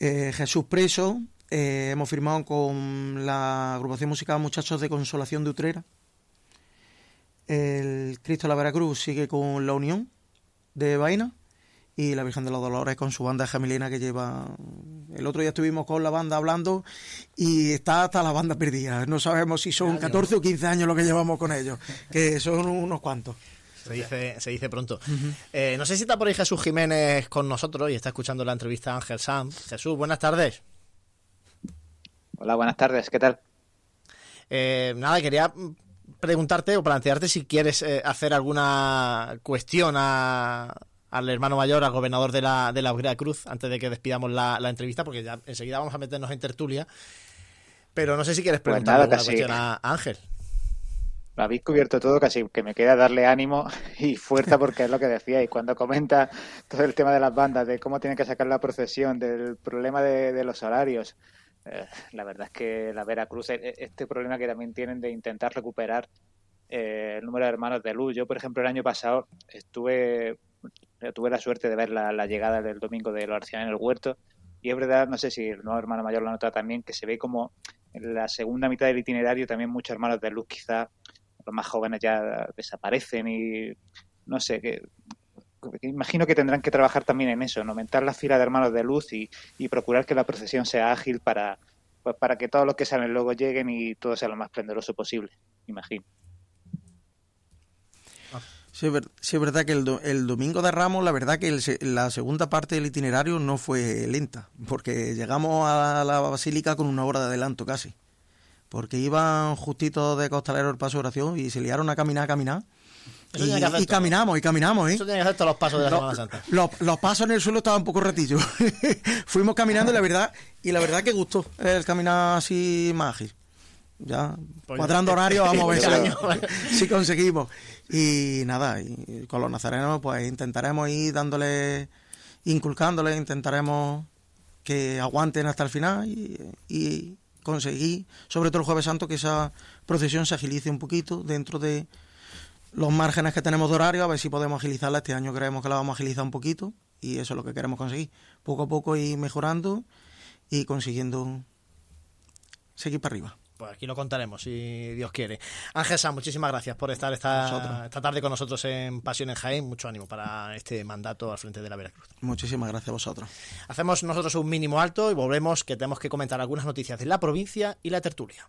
Eh, Jesús Preso, eh, hemos firmado con la agrupación musical Muchachos de Consolación de Utrera. El Cristo de la Veracruz sigue con La Unión de Vaina y la Virgen de los Dolores con su banda gemelina que lleva... El otro día estuvimos con la banda hablando y está hasta la banda perdida. No sabemos si son 14 o 15 años lo que llevamos con ellos, que son unos cuantos. Se dice, se dice pronto. Eh, no sé si está por ahí Jesús Jiménez con nosotros y está escuchando la entrevista a Ángel Sam. Jesús, buenas tardes. Hola, buenas tardes, ¿qué tal? Eh, nada, quería preguntarte o plantearte si quieres eh, hacer alguna cuestión a, al hermano mayor, al gobernador de la, de la Cruz, antes de que despidamos la, entrevista, porque ya enseguida vamos a meternos en tertulia. Pero no sé si quieres pues preguntar alguna cuestión a, Ángel. Lo habéis cubierto todo, casi que me queda darle ánimo y fuerza porque es lo que decía. Y cuando comenta todo el tema de las bandas, de cómo tienen que sacar la procesión, del problema de, los horarios, eh, la verdad es que la Veracruz, e, e, este problema que también tienen de intentar recuperar eh, el número de hermanos de luz. Yo, por ejemplo, el año pasado estuve tuve la suerte de ver la, llegada del domingo de los en el huerto y es verdad, no sé si el nuevo hermano mayor lo nota también, que se ve como en la segunda mitad del itinerario también muchos hermanos de luz quizá los más jóvenes ya desaparecen y no sé, que, imagino que tendrán que trabajar también en eso, en aumentar la fila de hermanos de luz y, procurar que la procesión sea ágil para, pues, para que todos los que salen luego lleguen y todo sea lo más esplendoroso posible, imagino. Sí, es verdad que el, domingo de Ramos, la verdad que la segunda parte del itinerario no fue lenta, porque llegamos a la basílica con una hora de adelanto casi, porque iban justitos de costalero el paso de oración y se liaron a caminar, a caminar. Y, caminamos, y caminamos, ¿eh? Eso tiene que hacer todos los pasos de la Semana Santa. Los, pasos en el suelo estaban un poco retillos. Fuimos caminando y la verdad, y la verdad que gustó el caminar así más ágil. Ya, pues cuadrando horario, vamos a ver si conseguimos. Y nada, y con los nazarenos pues intentaremos ir dándole, inculcándole, intentaremos que aguanten hasta el final y, conseguir, sobre todo el jueves santo, que esa procesión se agilice un poquito dentro de los márgenes que tenemos de horario, a ver si podemos agilizarla. Este año creemos que la vamos a agilizar un poquito y eso es lo que queremos conseguir. Poco a poco ir mejorando y consiguiendo seguir para arriba. Pues aquí lo contaremos, si Dios quiere. Ángel San, muchísimas gracias por estar esta, esta tarde con nosotros en Pasión en Jaén. Mucho ánimo para este mandato al frente de la Veracruz. Muchísimas gracias a vosotros. Hacemos nosotros un mínimo alto y volvemos que tenemos que comentar algunas noticias de la provincia y la tertulia.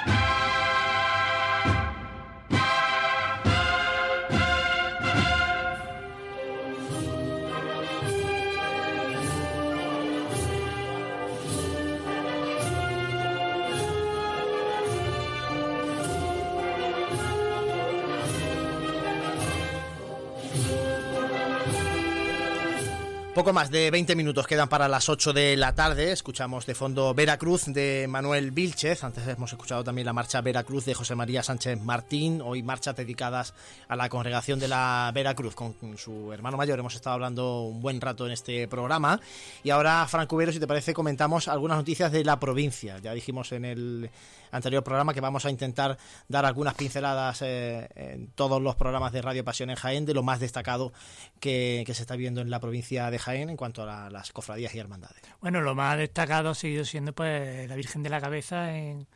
Poco más de 20 minutos quedan para las 8 de la tarde. Escuchamos de fondo Veracruz de Manuel Vilchez. Antes hemos escuchado también la marcha Veracruz de José María Sánchez Martín. Hoy marchas dedicadas a la congregación de la Veracruz. Con su hermano mayor hemos estado hablando un buen rato en este programa. Y ahora, Franco Cubero, si te parece, comentamos algunas noticias de la provincia. Ya dijimos en el anterior programa que vamos a intentar dar algunas pinceladas eh, en todos los programas de Radio Pasión en Jaén de lo más destacado que, que se está viendo en la provincia de Jaén en cuanto a las cofradías y hermandades. Bueno, lo más destacado ha seguido siendo pues la Virgen de la Cabeza en,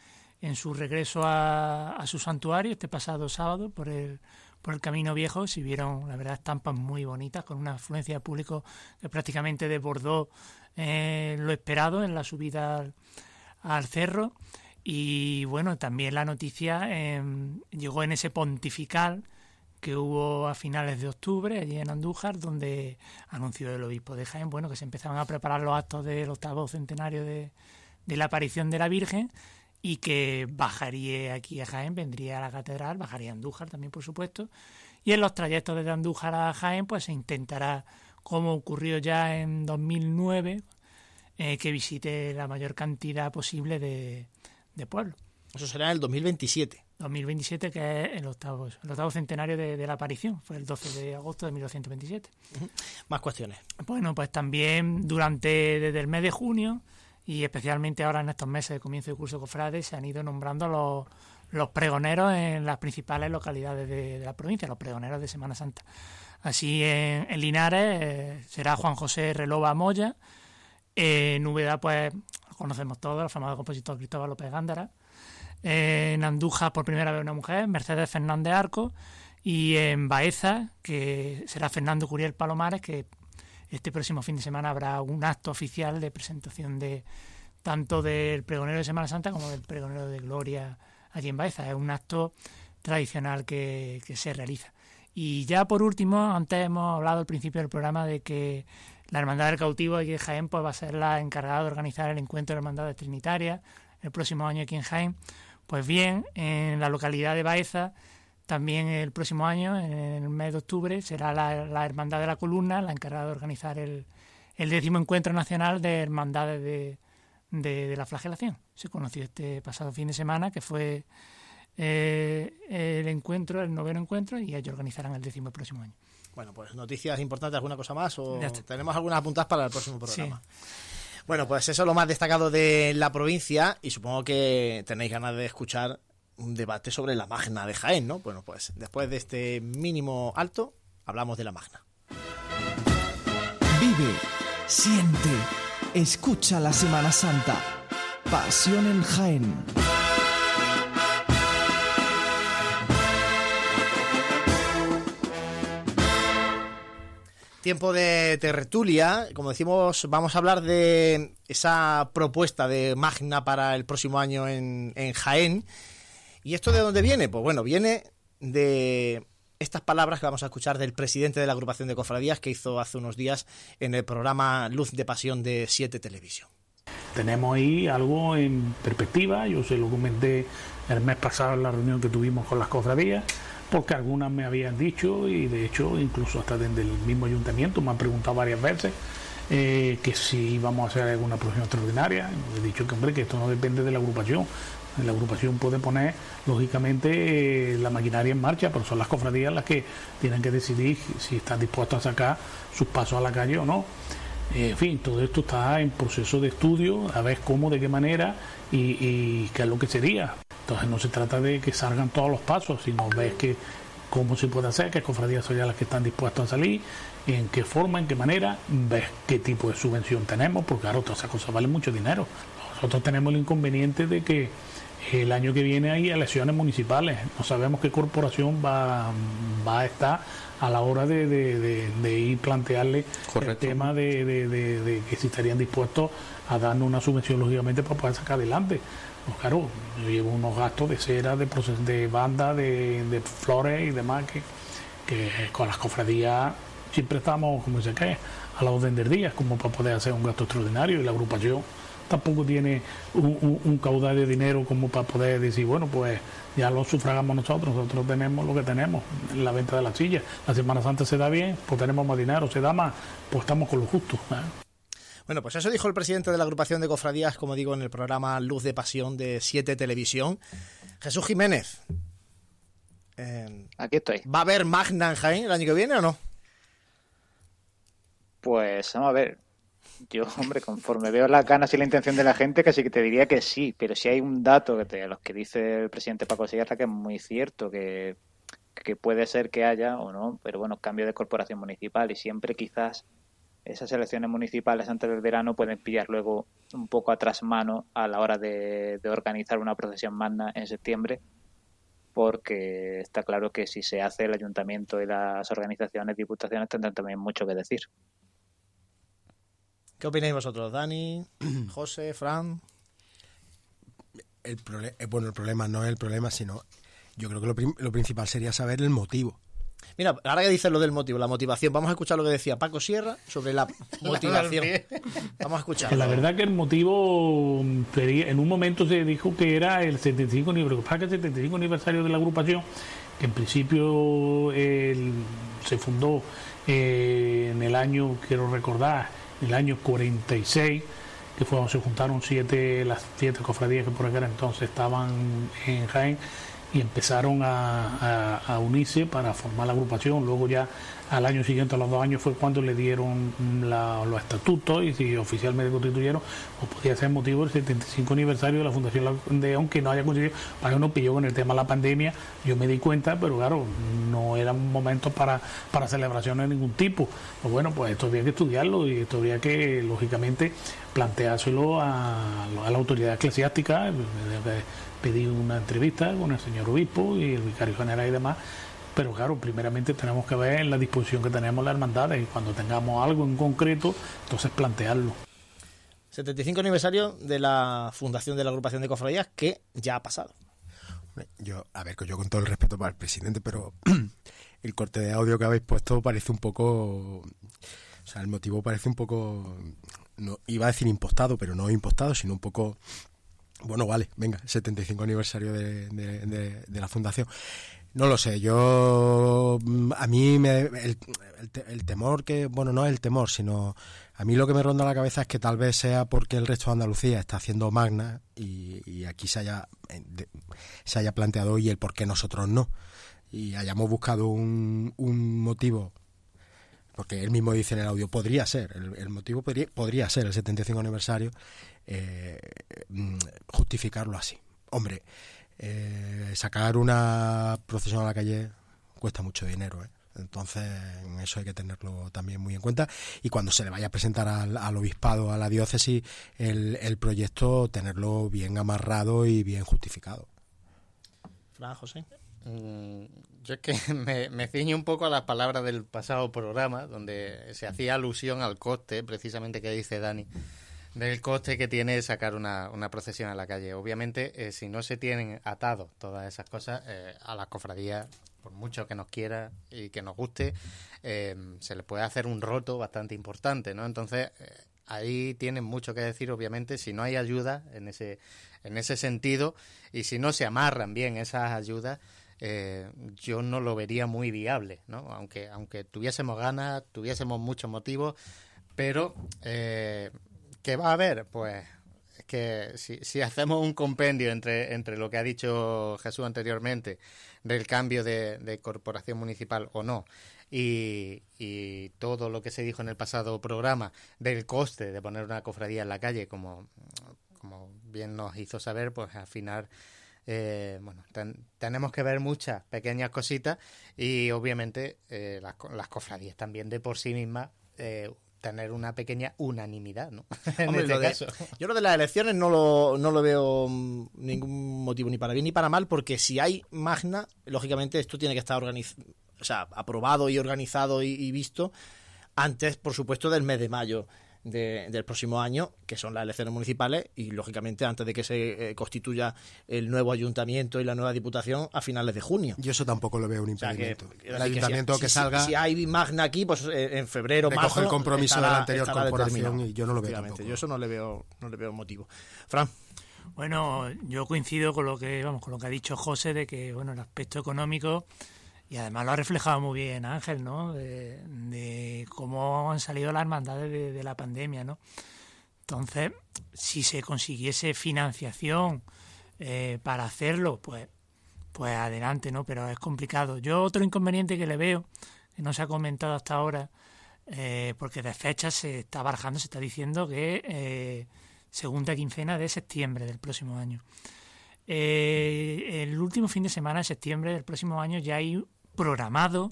su regreso a, su santuario este pasado sábado por el, Camino Viejo. Si vieron, la verdad, estampas muy bonitas con una afluencia de público que prácticamente desbordó eh, lo esperado en la subida al, cerro. Y bueno, también la noticia em, llegó en ese pontifical que hubo a finales de octubre allí en Andújar, donde anunció el obispo de Jaén, bueno, que se empezaban a preparar los actos del octavo centenario de, la aparición de la Virgen y que bajaría aquí a Jaén, vendría a la catedral, bajaría a Andújar también, por supuesto, y en los trayectos desde Andújar a Jaén, pues se intentará, como ocurrió ya en 2009, eh, que visite la mayor cantidad posible de, de pueblos. Eso será en el 2027. 2027, que es el octavo, el octavo centenario de, la aparición, fue el 12 de agosto de 1927. Más cuestiones. Bueno, pues también durante, desde el mes de junio, y especialmente ahora en estos meses de comienzo de curso cofrade, se han ido nombrando los, los pregoneros en las principales localidades de, la provincia, los pregoneros de Semana Santa. Así en, Linares eh, será Juan José Relova Moya, en Úbeda pues conocemos todos, el famoso compositor Cristóbal López Gándara, en Andújar por primera vez una mujer, Mercedes Fernández Arco, y en Baeza, que será Fernando Curiel Palomares, que este próximo fin de semana habrá un acto oficial de presentación de tanto del pregonero de Semana Santa como del pregonero de Gloria allí en Baeza. Es un acto tradicional que, se realiza. Y ya por último, antes hemos hablado al principio del programa de que la Hermandad del Cautivo aquí en Jaén pues, va a ser la encargada de organizar el encuentro de hermandades trinitarias el próximo año aquí en Jaén. Pues bien, en la localidad de Baeza, también el próximo año, en el mes de octubre, será la, Hermandad de la Columna la encargada de organizar el, el décimo encuentro nacional de hermandades de, de, la flagelación. Se conoció este pasado fin de semana, que fue eh, el encuentro, el noveno encuentro, y ellos organizarán el décimo el próximo año. Bueno, pues noticias importantes, ¿alguna cosa más? ¿O tenemos algunas apuntadas para el próximo programa? Bueno, pues eso es lo más destacado de la provincia y supongo que tenéis ganas de escuchar un debate sobre la magna de Jaén, ¿no? Bueno, pues después de este mínimo alto, hablamos de la magna. Vive, siente, escucha la Semana Santa. Pasión en Jaén. Tiempo de tertulia, como decimos, vamos a hablar de esa propuesta de Magna para el próximo año en, en Jaén. ¿Y esto de dónde viene? Pues bueno, viene de estas palabras que vamos a escuchar del presidente de la agrupación de cofradías que hizo hace unos días en el programa Luz de Pasión de Siete Televisión. Tenemos ahí algo en perspectiva, yo se lo comenté el mes pasado en la reunión que tuvimos con las cofradías porque algunas me habían dicho y de hecho incluso hasta desde el mismo ayuntamiento me han preguntado varias veces eh, que si íbamos a hacer alguna producción extraordinaria. He dicho que hombre que esto no depende de la agrupación. La agrupación puede poner lógicamente eh, la maquinaria en marcha, pero son las cofradías las que tienen que decidir si están dispuestos a sacar sus pasos a la calle o no. Eh, en fin, todo esto está en proceso de estudio, a ver cómo, de qué manera y, qué es lo que sería. Entonces no se trata de que salgan todos los pasos, sino ver que cómo se puede hacer, qué cofradías son ya las que están dispuestas a salir, en qué forma, en qué manera, ver qué tipo de subvención tenemos, porque claro, todas esas cosas valen mucho dinero. Nosotros tenemos el inconveniente de que el año que viene hay elecciones municipales, no sabemos qué corporación va, va a estar a la hora de, de, ir plantearle el tema de, que si estarían dispuestos a darnos una subvención lógicamente para poder sacar adelante. Pues claro, yo llevo unos gastos de cera, de, de banda, de, flores y demás que, que con las cofradías siempre estamos, como dice que, a la orden del día, como para poder hacer un gasto extraordinario y la agrupación tampoco tiene un, caudal de dinero como para poder decir, bueno, pues ya lo sufragamos nosotros, nosotros tenemos lo que tenemos, la venta de la silla. La Semana Santa se da bien, pues tenemos más dinero, se da más, pues estamos con lo justo. ¿eh? Bueno, pues eso dijo el presidente de la agrupación de cofradías, como digo, en el programa Luz de Pasión de Siete Televisión, Jesús Jiménez. Eh, Aquí estoy. ¿Va a haber Magna en Jaén el año que viene o no? Pues vamos a ver. Yo, hombre, conforme veo las ganas y la intención de la gente, casi que te diría que sí, pero si hay un dato que te, los que dice el presidente Paco Sierra que es muy cierto, que, que puede ser que haya o no, pero bueno, cambio de corporación municipal y siempre quizás esas elecciones municipales antes del verano pueden pillar luego un poco atrás mano a la hora de, organizar una procesión magna en septiembre, porque está claro que si se hace el ayuntamiento y las organizaciones, diputaciones tendrán también mucho que decir. ¿Qué opináis vosotros, Dani, José, Fran? El eh, bueno, el problema no es el problema, sino yo creo que lo principal sería saber el motivo. Mira, ahora que dices lo del motivo, la motivación, vamos a escuchar lo que decía Paco Sierra sobre la motivación. vamos a escuchar. La verdad que el motivo, en un momento se dijo que era el 75 aniversario, el 75 aniversario de la agrupación, que en principio se fundó eh, en el año, quiero recordar, en el año 46 que fue donde se juntaron siete, las siete cofradías que por aquel entonces estaban en Jaén y empezaron a, unirse para formar la agrupación. Luego ya al año siguiente, a los dos años, fue cuando le dieron los estatutos y si oficialmente constituyeron, pues podía ser motivo del 75 aniversario de la Fundación León, que no haya conseguido, para uno pilló con el tema de la pandemia, yo me di cuenta, pero claro, no eran momentos para, para celebraciones de ningún tipo. Pues bueno, pues esto había que estudiarlo y esto había que, lógicamente, planteárselo a la autoridad eclesiástica, pedí una entrevista con el señor obispo y el vicario general y demás, pero claro, primeramente tenemos que ver la disposición que tenemos las hermandades y cuando tengamos algo en concreto, entonces plantearlo. 75 aniversario de la fundación de la agrupación de cofradías que ya ha pasado. Yo, a ver, yo con todo el respeto para el presidente, pero el corte de audio que habéis puesto parece un poco, o sea, el motivo parece un poco, no iba a decir impostado, pero no impostado, sino un poco bueno, vale, venga, 75 aniversario de, de, la fundación. No lo sé, yo mm, a mí me, el, el, temor que, bueno, no es el temor, sino a mí lo que me ronda la cabeza es que tal vez sea porque el resto de Andalucía está haciendo magna y, aquí se haya, eh, se haya planteado y el por qué nosotros no. Y hayamos buscado un, un motivo porque él mismo dice en el audio, podría ser, el, motivo podría, podría, ser el 75 aniversario, eh, mm, justificarlo así. Hombre, eh, sacar una procesión a la calle cuesta mucho dinero, ¿eh? Entonces, eso hay que tenerlo también muy en cuenta. Y cuando se le vaya a presentar al, obispado, a la diócesis, el, el, proyecto, tenerlo bien amarrado y bien justificado. Fran, José. Mm, yo es que me, me ciño un poco a las palabras del pasado programa, donde se hacía alusión al coste, precisamente que dice Dani, del coste que tiene sacar una, una procesión a la calle. Obviamente, eh, si no se tienen atados todas esas cosas, eh, a las cofradías, por mucho que nos quiera y que nos guste, eh, se le puede hacer un roto bastante importante, ¿no? Entonces, ahí tienen mucho que decir, obviamente, si no hay ayuda en ese, en ese sentido y si no se amarran bien esas ayudas, eh, yo no lo vería muy viable, ¿no? Aunque, aunque tuviésemos ganas, tuviésemos muchos motivos, pero eh, ¿qué va a haber? Pues es que si, si, hacemos un compendio entre, entre lo que ha dicho Jesús anteriormente del cambio de, corporación municipal o no y, y, todo lo que se dijo en el pasado programa del coste de poner una cofradía en la calle, como, como bien nos hizo saber, pues al final eh, bueno, tenemos que ver muchas pequeñas cositas y obviamente eh, las, las, cofradías también de por sí mismas eh, tener una pequeña unanimidad, ¿no? Este yo lo de las elecciones no lo, no lo veo mm, ningún motivo ni para bien ni para mal, porque si hay magna, lógicamente esto tiene que estar organizado, o sea, aprobado y organizado y visto antes, por supuesto, del mes de mayo del próximo año, que son las elecciones municipales, y lógicamente antes de que se eh, constituya el nuevo ayuntamiento y la nueva diputación a finales de junio. Yo eso tampoco lo veo un impedimento. el ayuntamiento que, salga. Si, hay magna aquí, pues eh, en febrero, marzo. el compromiso de la anterior corporación y yo no lo veo tampoco. Yo eso no le veo, no le veo motivo. Fran. Bueno, yo coincido con lo que vamos con lo que ha dicho José de que bueno el aspecto económico y además lo ha reflejado muy bien Ángel, ¿no? De, cómo han salido las hermandades de, la pandemia, ¿no? Entonces, si se consiguiese financiación eh, para hacerlo, pues, pues adelante, ¿no? Pero es complicado. Yo otro inconveniente que le veo, que no se ha comentado hasta ahora, eh, porque de fecha se está barajando, se está diciendo que eh, segunda quincena de septiembre del próximo año. el último fin de semana de septiembre del próximo año ya hay programado,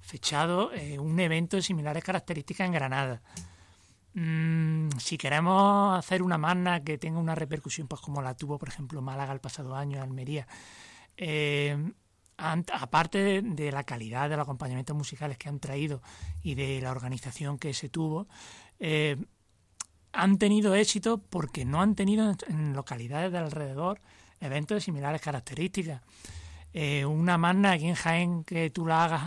fechado, eh, un evento de similares características en Granada. mm, si queremos hacer una magna que tenga una repercusión, pues como la tuvo, por ejemplo, Málaga el pasado año, Almería, eh, aparte de, la calidad de los acompañamientos musicales que han traído y de la organización que se tuvo, eh, han tenido éxito porque no han tenido en, localidades de alrededor eventos de similares características. Eh, una magna aquí en Jaén que tú la hagas,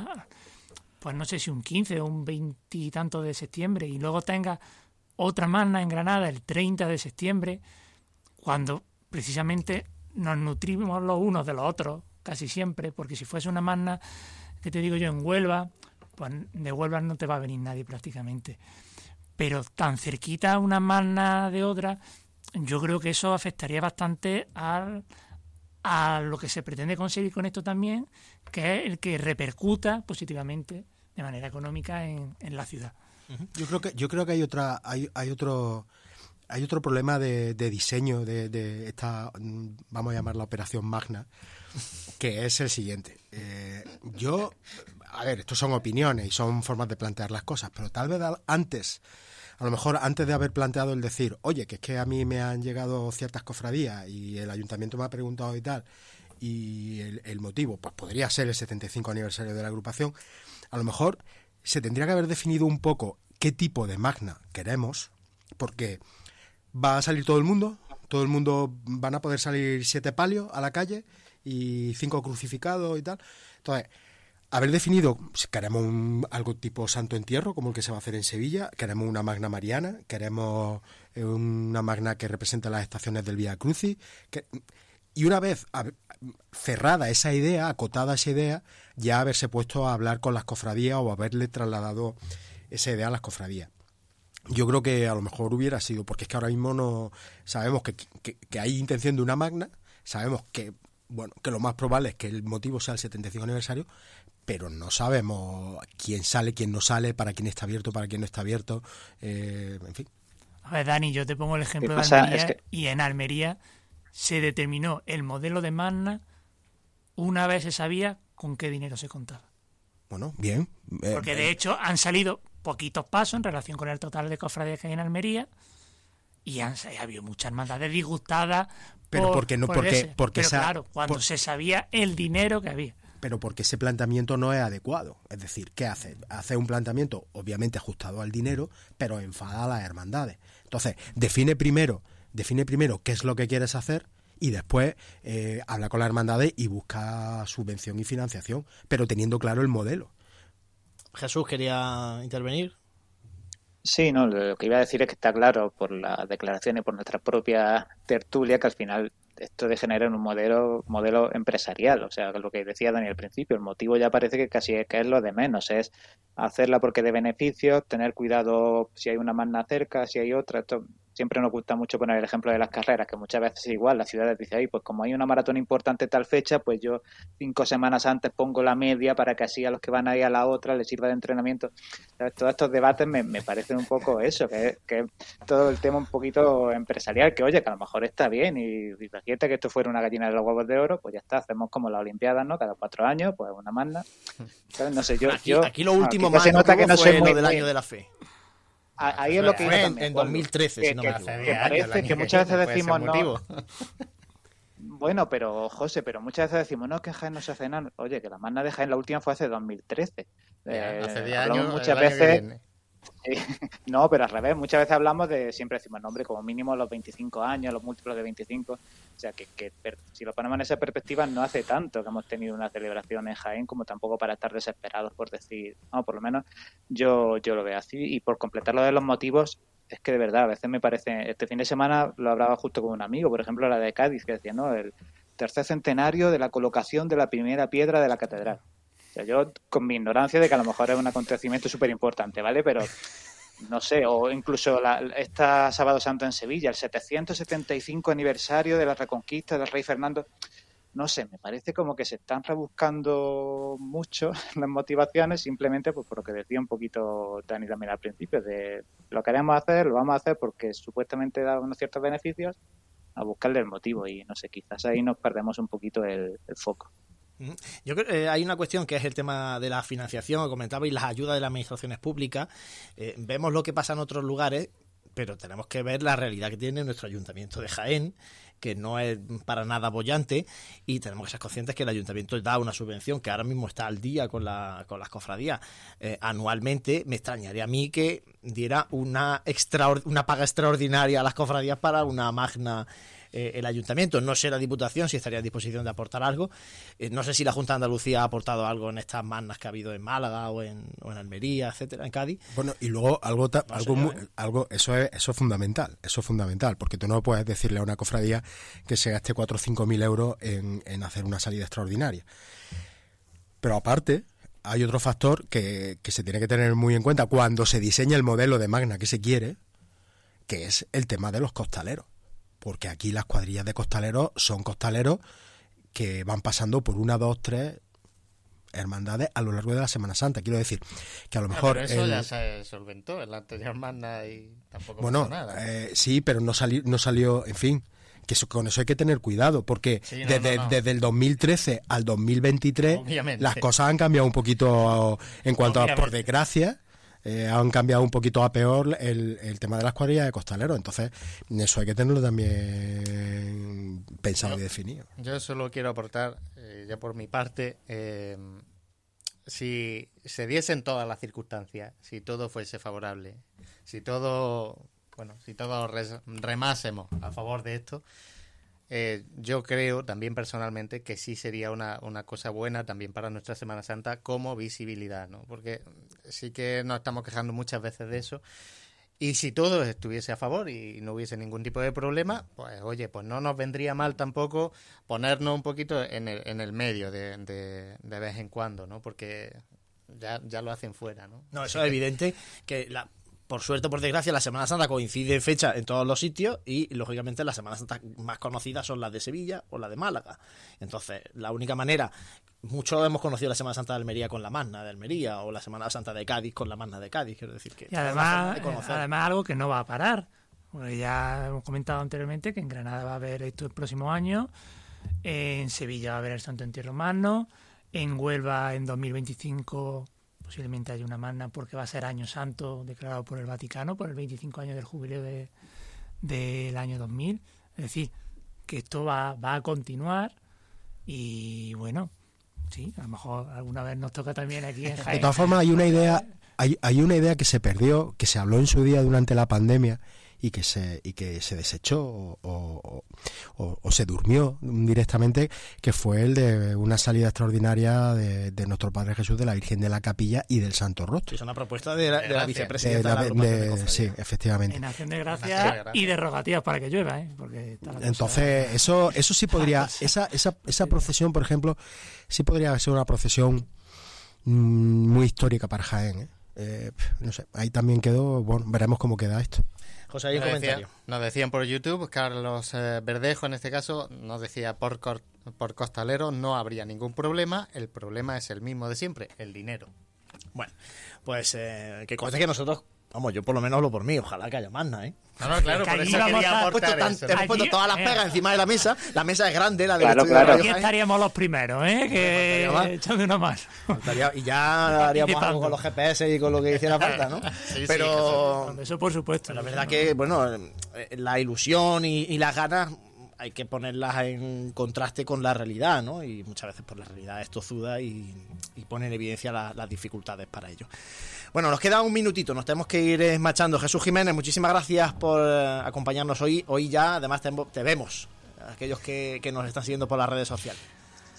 pues no sé si un 15 o un 20 y tanto de septiembre, y luego tengas otra magna en Granada el 30 de septiembre, cuando precisamente nos nutrimos los unos de los otros, casi siempre, porque si fuese una magna, que te digo yo, en Huelva, pues de Huelva no te va a venir nadie prácticamente. Pero tan cerquita una magna de otra, yo creo que eso afectaría bastante al, a lo que se pretende conseguir con esto también, que es el que repercuta positivamente de manera económica en, la ciudad. Yo creo que yo creo que hay otra hay, hay otro hay otro problema de, diseño de, esta vamos a llamar la operación Magna que es el siguiente. Eh, yo a ver, estos son opiniones y son formas de plantear las cosas, pero tal vez antes a lo mejor antes de haber planteado el decir, oye, que es que a mí me han llegado ciertas cofradías y el ayuntamiento me ha preguntado y tal, y el, motivo, pues podría ser el 75 aniversario de la agrupación, a lo mejor se tendría que haber definido un poco qué tipo de magna queremos, porque va a salir todo el mundo, todo el mundo van a poder salir siete palios a la calle y cinco crucificados y tal. Entonces, haber definido, queremos algo tipo santo entierro, como el que se va a hacer en Sevilla, queremos una magna mariana, queremos eh, una magna que represente las estaciones del Vía Crucis, y una vez cerrada esa idea, acotada esa idea, ya haberse puesto a hablar con las cofradías o haberle trasladado esa idea a las cofradías. Yo creo que a lo mejor hubiera sido, porque es que ahora mismo no sabemos que, que hay intención de una magna, sabemos que bueno, que lo más probable es que el motivo sea el 75 aniversario, pero no sabemos quién sale, quién no sale, para quién está abierto, para quién no está abierto, eh, en fin. A ver, Dani, yo te pongo el ejemplo de Almería y en Almería se determinó el modelo de Magna una vez se sabía con qué dinero se contaba. Bueno, bien. Eh, porque de hecho han salido poquitos pasos en relación con el total de cofradías que hay en Almería y han, ha habido muchas hermandades disgustadas. Pero porque no, porque, porque claro, cuando se sabía el dinero que había pero porque ese planteamiento no es adecuado. Es decir, ¿qué hace? Hace un planteamiento obviamente ajustado al dinero, pero enfada a las hermandades. Entonces, define primero, define primero qué es lo que quieres hacer y después eh, habla con las hermandades y busca subvención y financiación, pero teniendo claro el modelo. Jesús quería intervenir. Sí, no, lo que iba a decir es que está claro por las declaraciones, por nuestra propia tertulia, que al final esto degenera en un modelo, modelo empresarial. O sea, lo que decía Dani al principio, el motivo ya parece que casi es, que es lo de menos, es hacerla porque de beneficio, tener cuidado si hay una magna cerca, si hay otra. Esto siempre nos gusta mucho poner el ejemplo de las carreras, que muchas veces igual, las ciudades dicen, ahí pues como hay una maratón importante tal fecha, pues yo cinco semanas antes pongo la media para que así a los que van ahí a la otra les sirva de entrenamiento. Todos estos debates me, me parecen un poco eso, que, que todo el tema un poquito empresarial, que oye, que a lo mejor está bien y, imagínate que esto fuera una gallina de los huevos de oro, pues ya está, hacemos como las Olimpiadas, ¿no? Cada cuatro años, pues una magna. No sé, yo... Aquí, aquí lo último más nota que no fue lo del año de la fe ahí es lo que en, en 2013, que, si no me que parece que muchas veces decimos no. Bueno, pero José, pero muchas veces decimos, no, que Jaén no se hace nada. Oye, que la magna de Jaén la última fue hace 2013. Eh, hace 10 años. Muchas veces. no, pero al revés, muchas veces hablamos de, siempre decimos, nombre como mínimo los 25 años, los múltiplos de 25. O sea, que, si lo ponemos en esa perspectiva, no hace tanto que hemos tenido una celebración en Jaén como tampoco para estar desesperados por decir, no, por lo menos yo, yo lo veo así. Y por completar lo de los motivos, es que de verdad, a veces me parece, este fin de semana lo hablaba justo con un amigo, por ejemplo, la de Cádiz, que decía, no, el tercer centenario de la colocación de la primera piedra de la catedral yo, con mi ignorancia de que a lo mejor es un acontecimiento súper importante, ¿vale? Pero no sé, o incluso la, esta Sábado Santo en Sevilla, el 775 aniversario de la reconquista del rey Fernando. No sé, me parece como que se están rebuscando mucho las motivaciones simplemente pues, por lo que decía un poquito Dani también al principio, de lo queremos hacer, lo vamos a hacer porque supuestamente da unos ciertos beneficios, a buscarle el motivo y no sé, quizás ahí nos perdemos un poquito el foco. Yo creo eh, hay una cuestión que es el tema de la financiación, que comentaba, y las ayudas de las administraciones públicas. Eh, vemos lo que pasa en otros lugares, pero tenemos que ver la realidad que tiene nuestro ayuntamiento de Jaén, que no es para nada bollante, y tenemos que ser conscientes que el ayuntamiento da una subvención que ahora mismo está al día con, la, con las cofradías eh, anualmente. Me extrañaría a mí que diera una, extraor- una paga extraordinaria a las cofradías para una magna eh, el ayuntamiento. No sé la diputación si estaría a disposición de aportar algo. Eh, no sé si la Junta de Andalucía ha aportado algo en estas magnas que ha habido en Málaga o en, o en Almería, etcétera, en Cádiz. Bueno, y luego algo, ta- No algo, algo eso es eso es fundamental, eso es fundamental, porque tú no puedes decirle a una cofradía que se gaste 4 o 5 mil euros en, en hacer una salida extraordinaria. Pero aparte, hay otro factor que, que se tiene que tener muy en cuenta cuando se diseña el modelo de Magna que se quiere, que es el tema de los costaleros. Porque aquí las cuadrillas de costaleros son costaleros que van pasando por una, dos, tres hermandades a lo largo de la Semana Santa. Quiero decir que a lo Ah, mejor... pero eso el- ya se solventó en la anterior manda y tampoco bueno, pasó nada. eh, sí, pero no, sali- no salió, en fin, que eso- con eso hay que tener cuidado, porque Sí, no, desde, no, desde el 2013 al 2023 Obviamente. las cosas han cambiado un poquito en cuanto a, por desgracia, eh, han cambiado un poquito a peor el, el tema de las cuadrillas de costaleros. Entonces, eso hay que tenerlo también pensado y definido. Yo solo quiero aportar, eh, ya por mi parte, eh, si se diesen todas las circunstancias, si todo fuese favorable, si todo, bueno, si todos remásemos a favor de esto, eh, yo creo también personalmente que sí sería una, una cosa buena también para nuestra Semana Santa como visibilidad, ¿no? Porque sí que nos estamos quejando muchas veces de eso. Y si todo estuviese a favor y no hubiese ningún tipo de problema, pues oye, pues no nos vendría mal tampoco ponernos un poquito en el, en el medio de, de, de vez en cuando, ¿no? Porque ya, ya lo hacen fuera, ¿no? No, eso es evidente que la, por suerte o por desgracia la Semana Santa coincide en fecha en todos los sitios y lógicamente las Semanas Santas más conocidas son las de Sevilla o las de Málaga. Entonces, la única manera, muchos hemos conocido la Semana Santa de Almería con la Magna de Almería o la Semana Santa de Cádiz con la Magna de Cádiz, quiero decir que Y además, además algo que no va a parar. Porque ya hemos comentado anteriormente que en Granada va a haber esto el próximo año, en Sevilla va a haber el Santo Entierro Magno, en Huelva en 2025 posiblemente haya una magna porque va a ser año santo declarado por el Vaticano por el 25 años del jubileo de- del año 2000. Es decir, que esto va, va a continuar y bueno, sí, a lo mejor alguna vez nos toca también aquí en De Jaén. todas formas, hay una idea, hay, hay una idea que se perdió, que se habló en su día durante la pandemia y que se, y que se desechó o, o- o- o se durmió directamente, que fue el de una salida extraordinaria de, de nuestro Padre Jesús, de la Virgen de la Capilla y del Santo Rostro. Es una propuesta de la, de la vicepresidenta de, la de sí, efectivamente. En acción de Acción de gracias y de rogativas para que llueva, ¿eh? Porque Entonces, eso, eso sí podría, esa, esa, esa procesión, por ejemplo, sí podría ser una procesión mm, muy histórica para Jaén. ¿eh? Eh, no sé, ahí también quedó, bueno, veremos cómo queda esto. José, hay un Nos decía- comentario. nos decían por YouTube, Carlos eh, Verdejo en este caso, nos decía por, cor- por costalero no habría ningún problema, el problema es el mismo de siempre, el dinero. Bueno, pues eh, que conste que nosotros, vamos, yo por lo menos hablo por mí, ojalá que haya magna, ¿eh? No, no, claro, por eso vamos a quería estar Hemos puesto, aportar tan- eso. hemos puesto todas las eh. pegas encima de la mesa. La mesa es grande, la Claro, de claro. Radio Aquí estaríamos los primeros, ¿eh? Que más. echando una. Faltaría- y ya haríamos algo con los GPS y con lo que hiciera falta, ¿no? sí, pero, Eso por supuesto. la verdad que, bueno, eh, la ilusión y, y las ganas hay que ponerlas en contraste con la realidad, ¿no? Y muchas veces por la realidad es tozuda y, y pone en evidencia la- las dificultades para ello. Bueno, nos queda un minutito, nos tenemos que ir marchando. Jesús Jiménez, muchísimas gracias por eh, acompañarnos hoy. Hoy ya, además, te, te vemos, aquellos que, que nos están siguiendo por las redes sociales.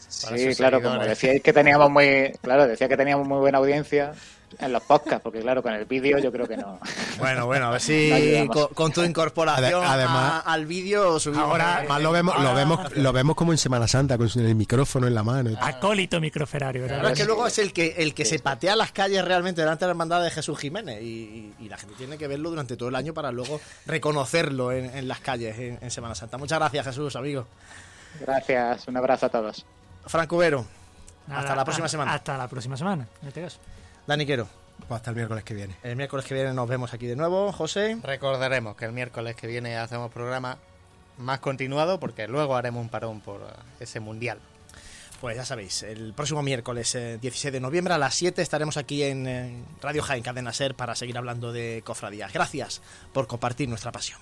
Sí, claro, como decíais que teníamos muy, claro, decía que teníamos muy buena audiencia en los podcasts, porque claro, con el vídeo yo creo que no. Bueno, bueno, a ver si con, con tu incorporación Ade- además- a- al vídeo subimos. Ahora- Además lo vemos, lo vemos, lo vemos como en Semana Santa, con el micrófono en la mano. Acólito microferario, ¿verdad? verdad es que luego es el que el que se patea las calles realmente delante de la hermandad de Jesús Jiménez y, y- y la gente tiene que verlo durante todo el año para luego reconocerlo en, en las calles en, en Semana Santa. Muchas gracias Jesús, amigo. Gracias, un abrazo a todos. Franco Vero, hasta la próxima semana. Hasta la próxima semana, en este caso. Dani Quero, Pues hasta el miércoles que viene. el miércoles que viene nos vemos aquí de nuevo. José, Recordaremos que el miércoles que viene hacemos programa más continuado porque luego haremos un parón por eh, ese mundial. Pues ya sabéis, el próximo miércoles 16 eh, de noviembre a las 7 estaremos aquí en Radio Jaén Cadena Ser para seguir hablando de cofradías. Gracias por compartir nuestra pasión.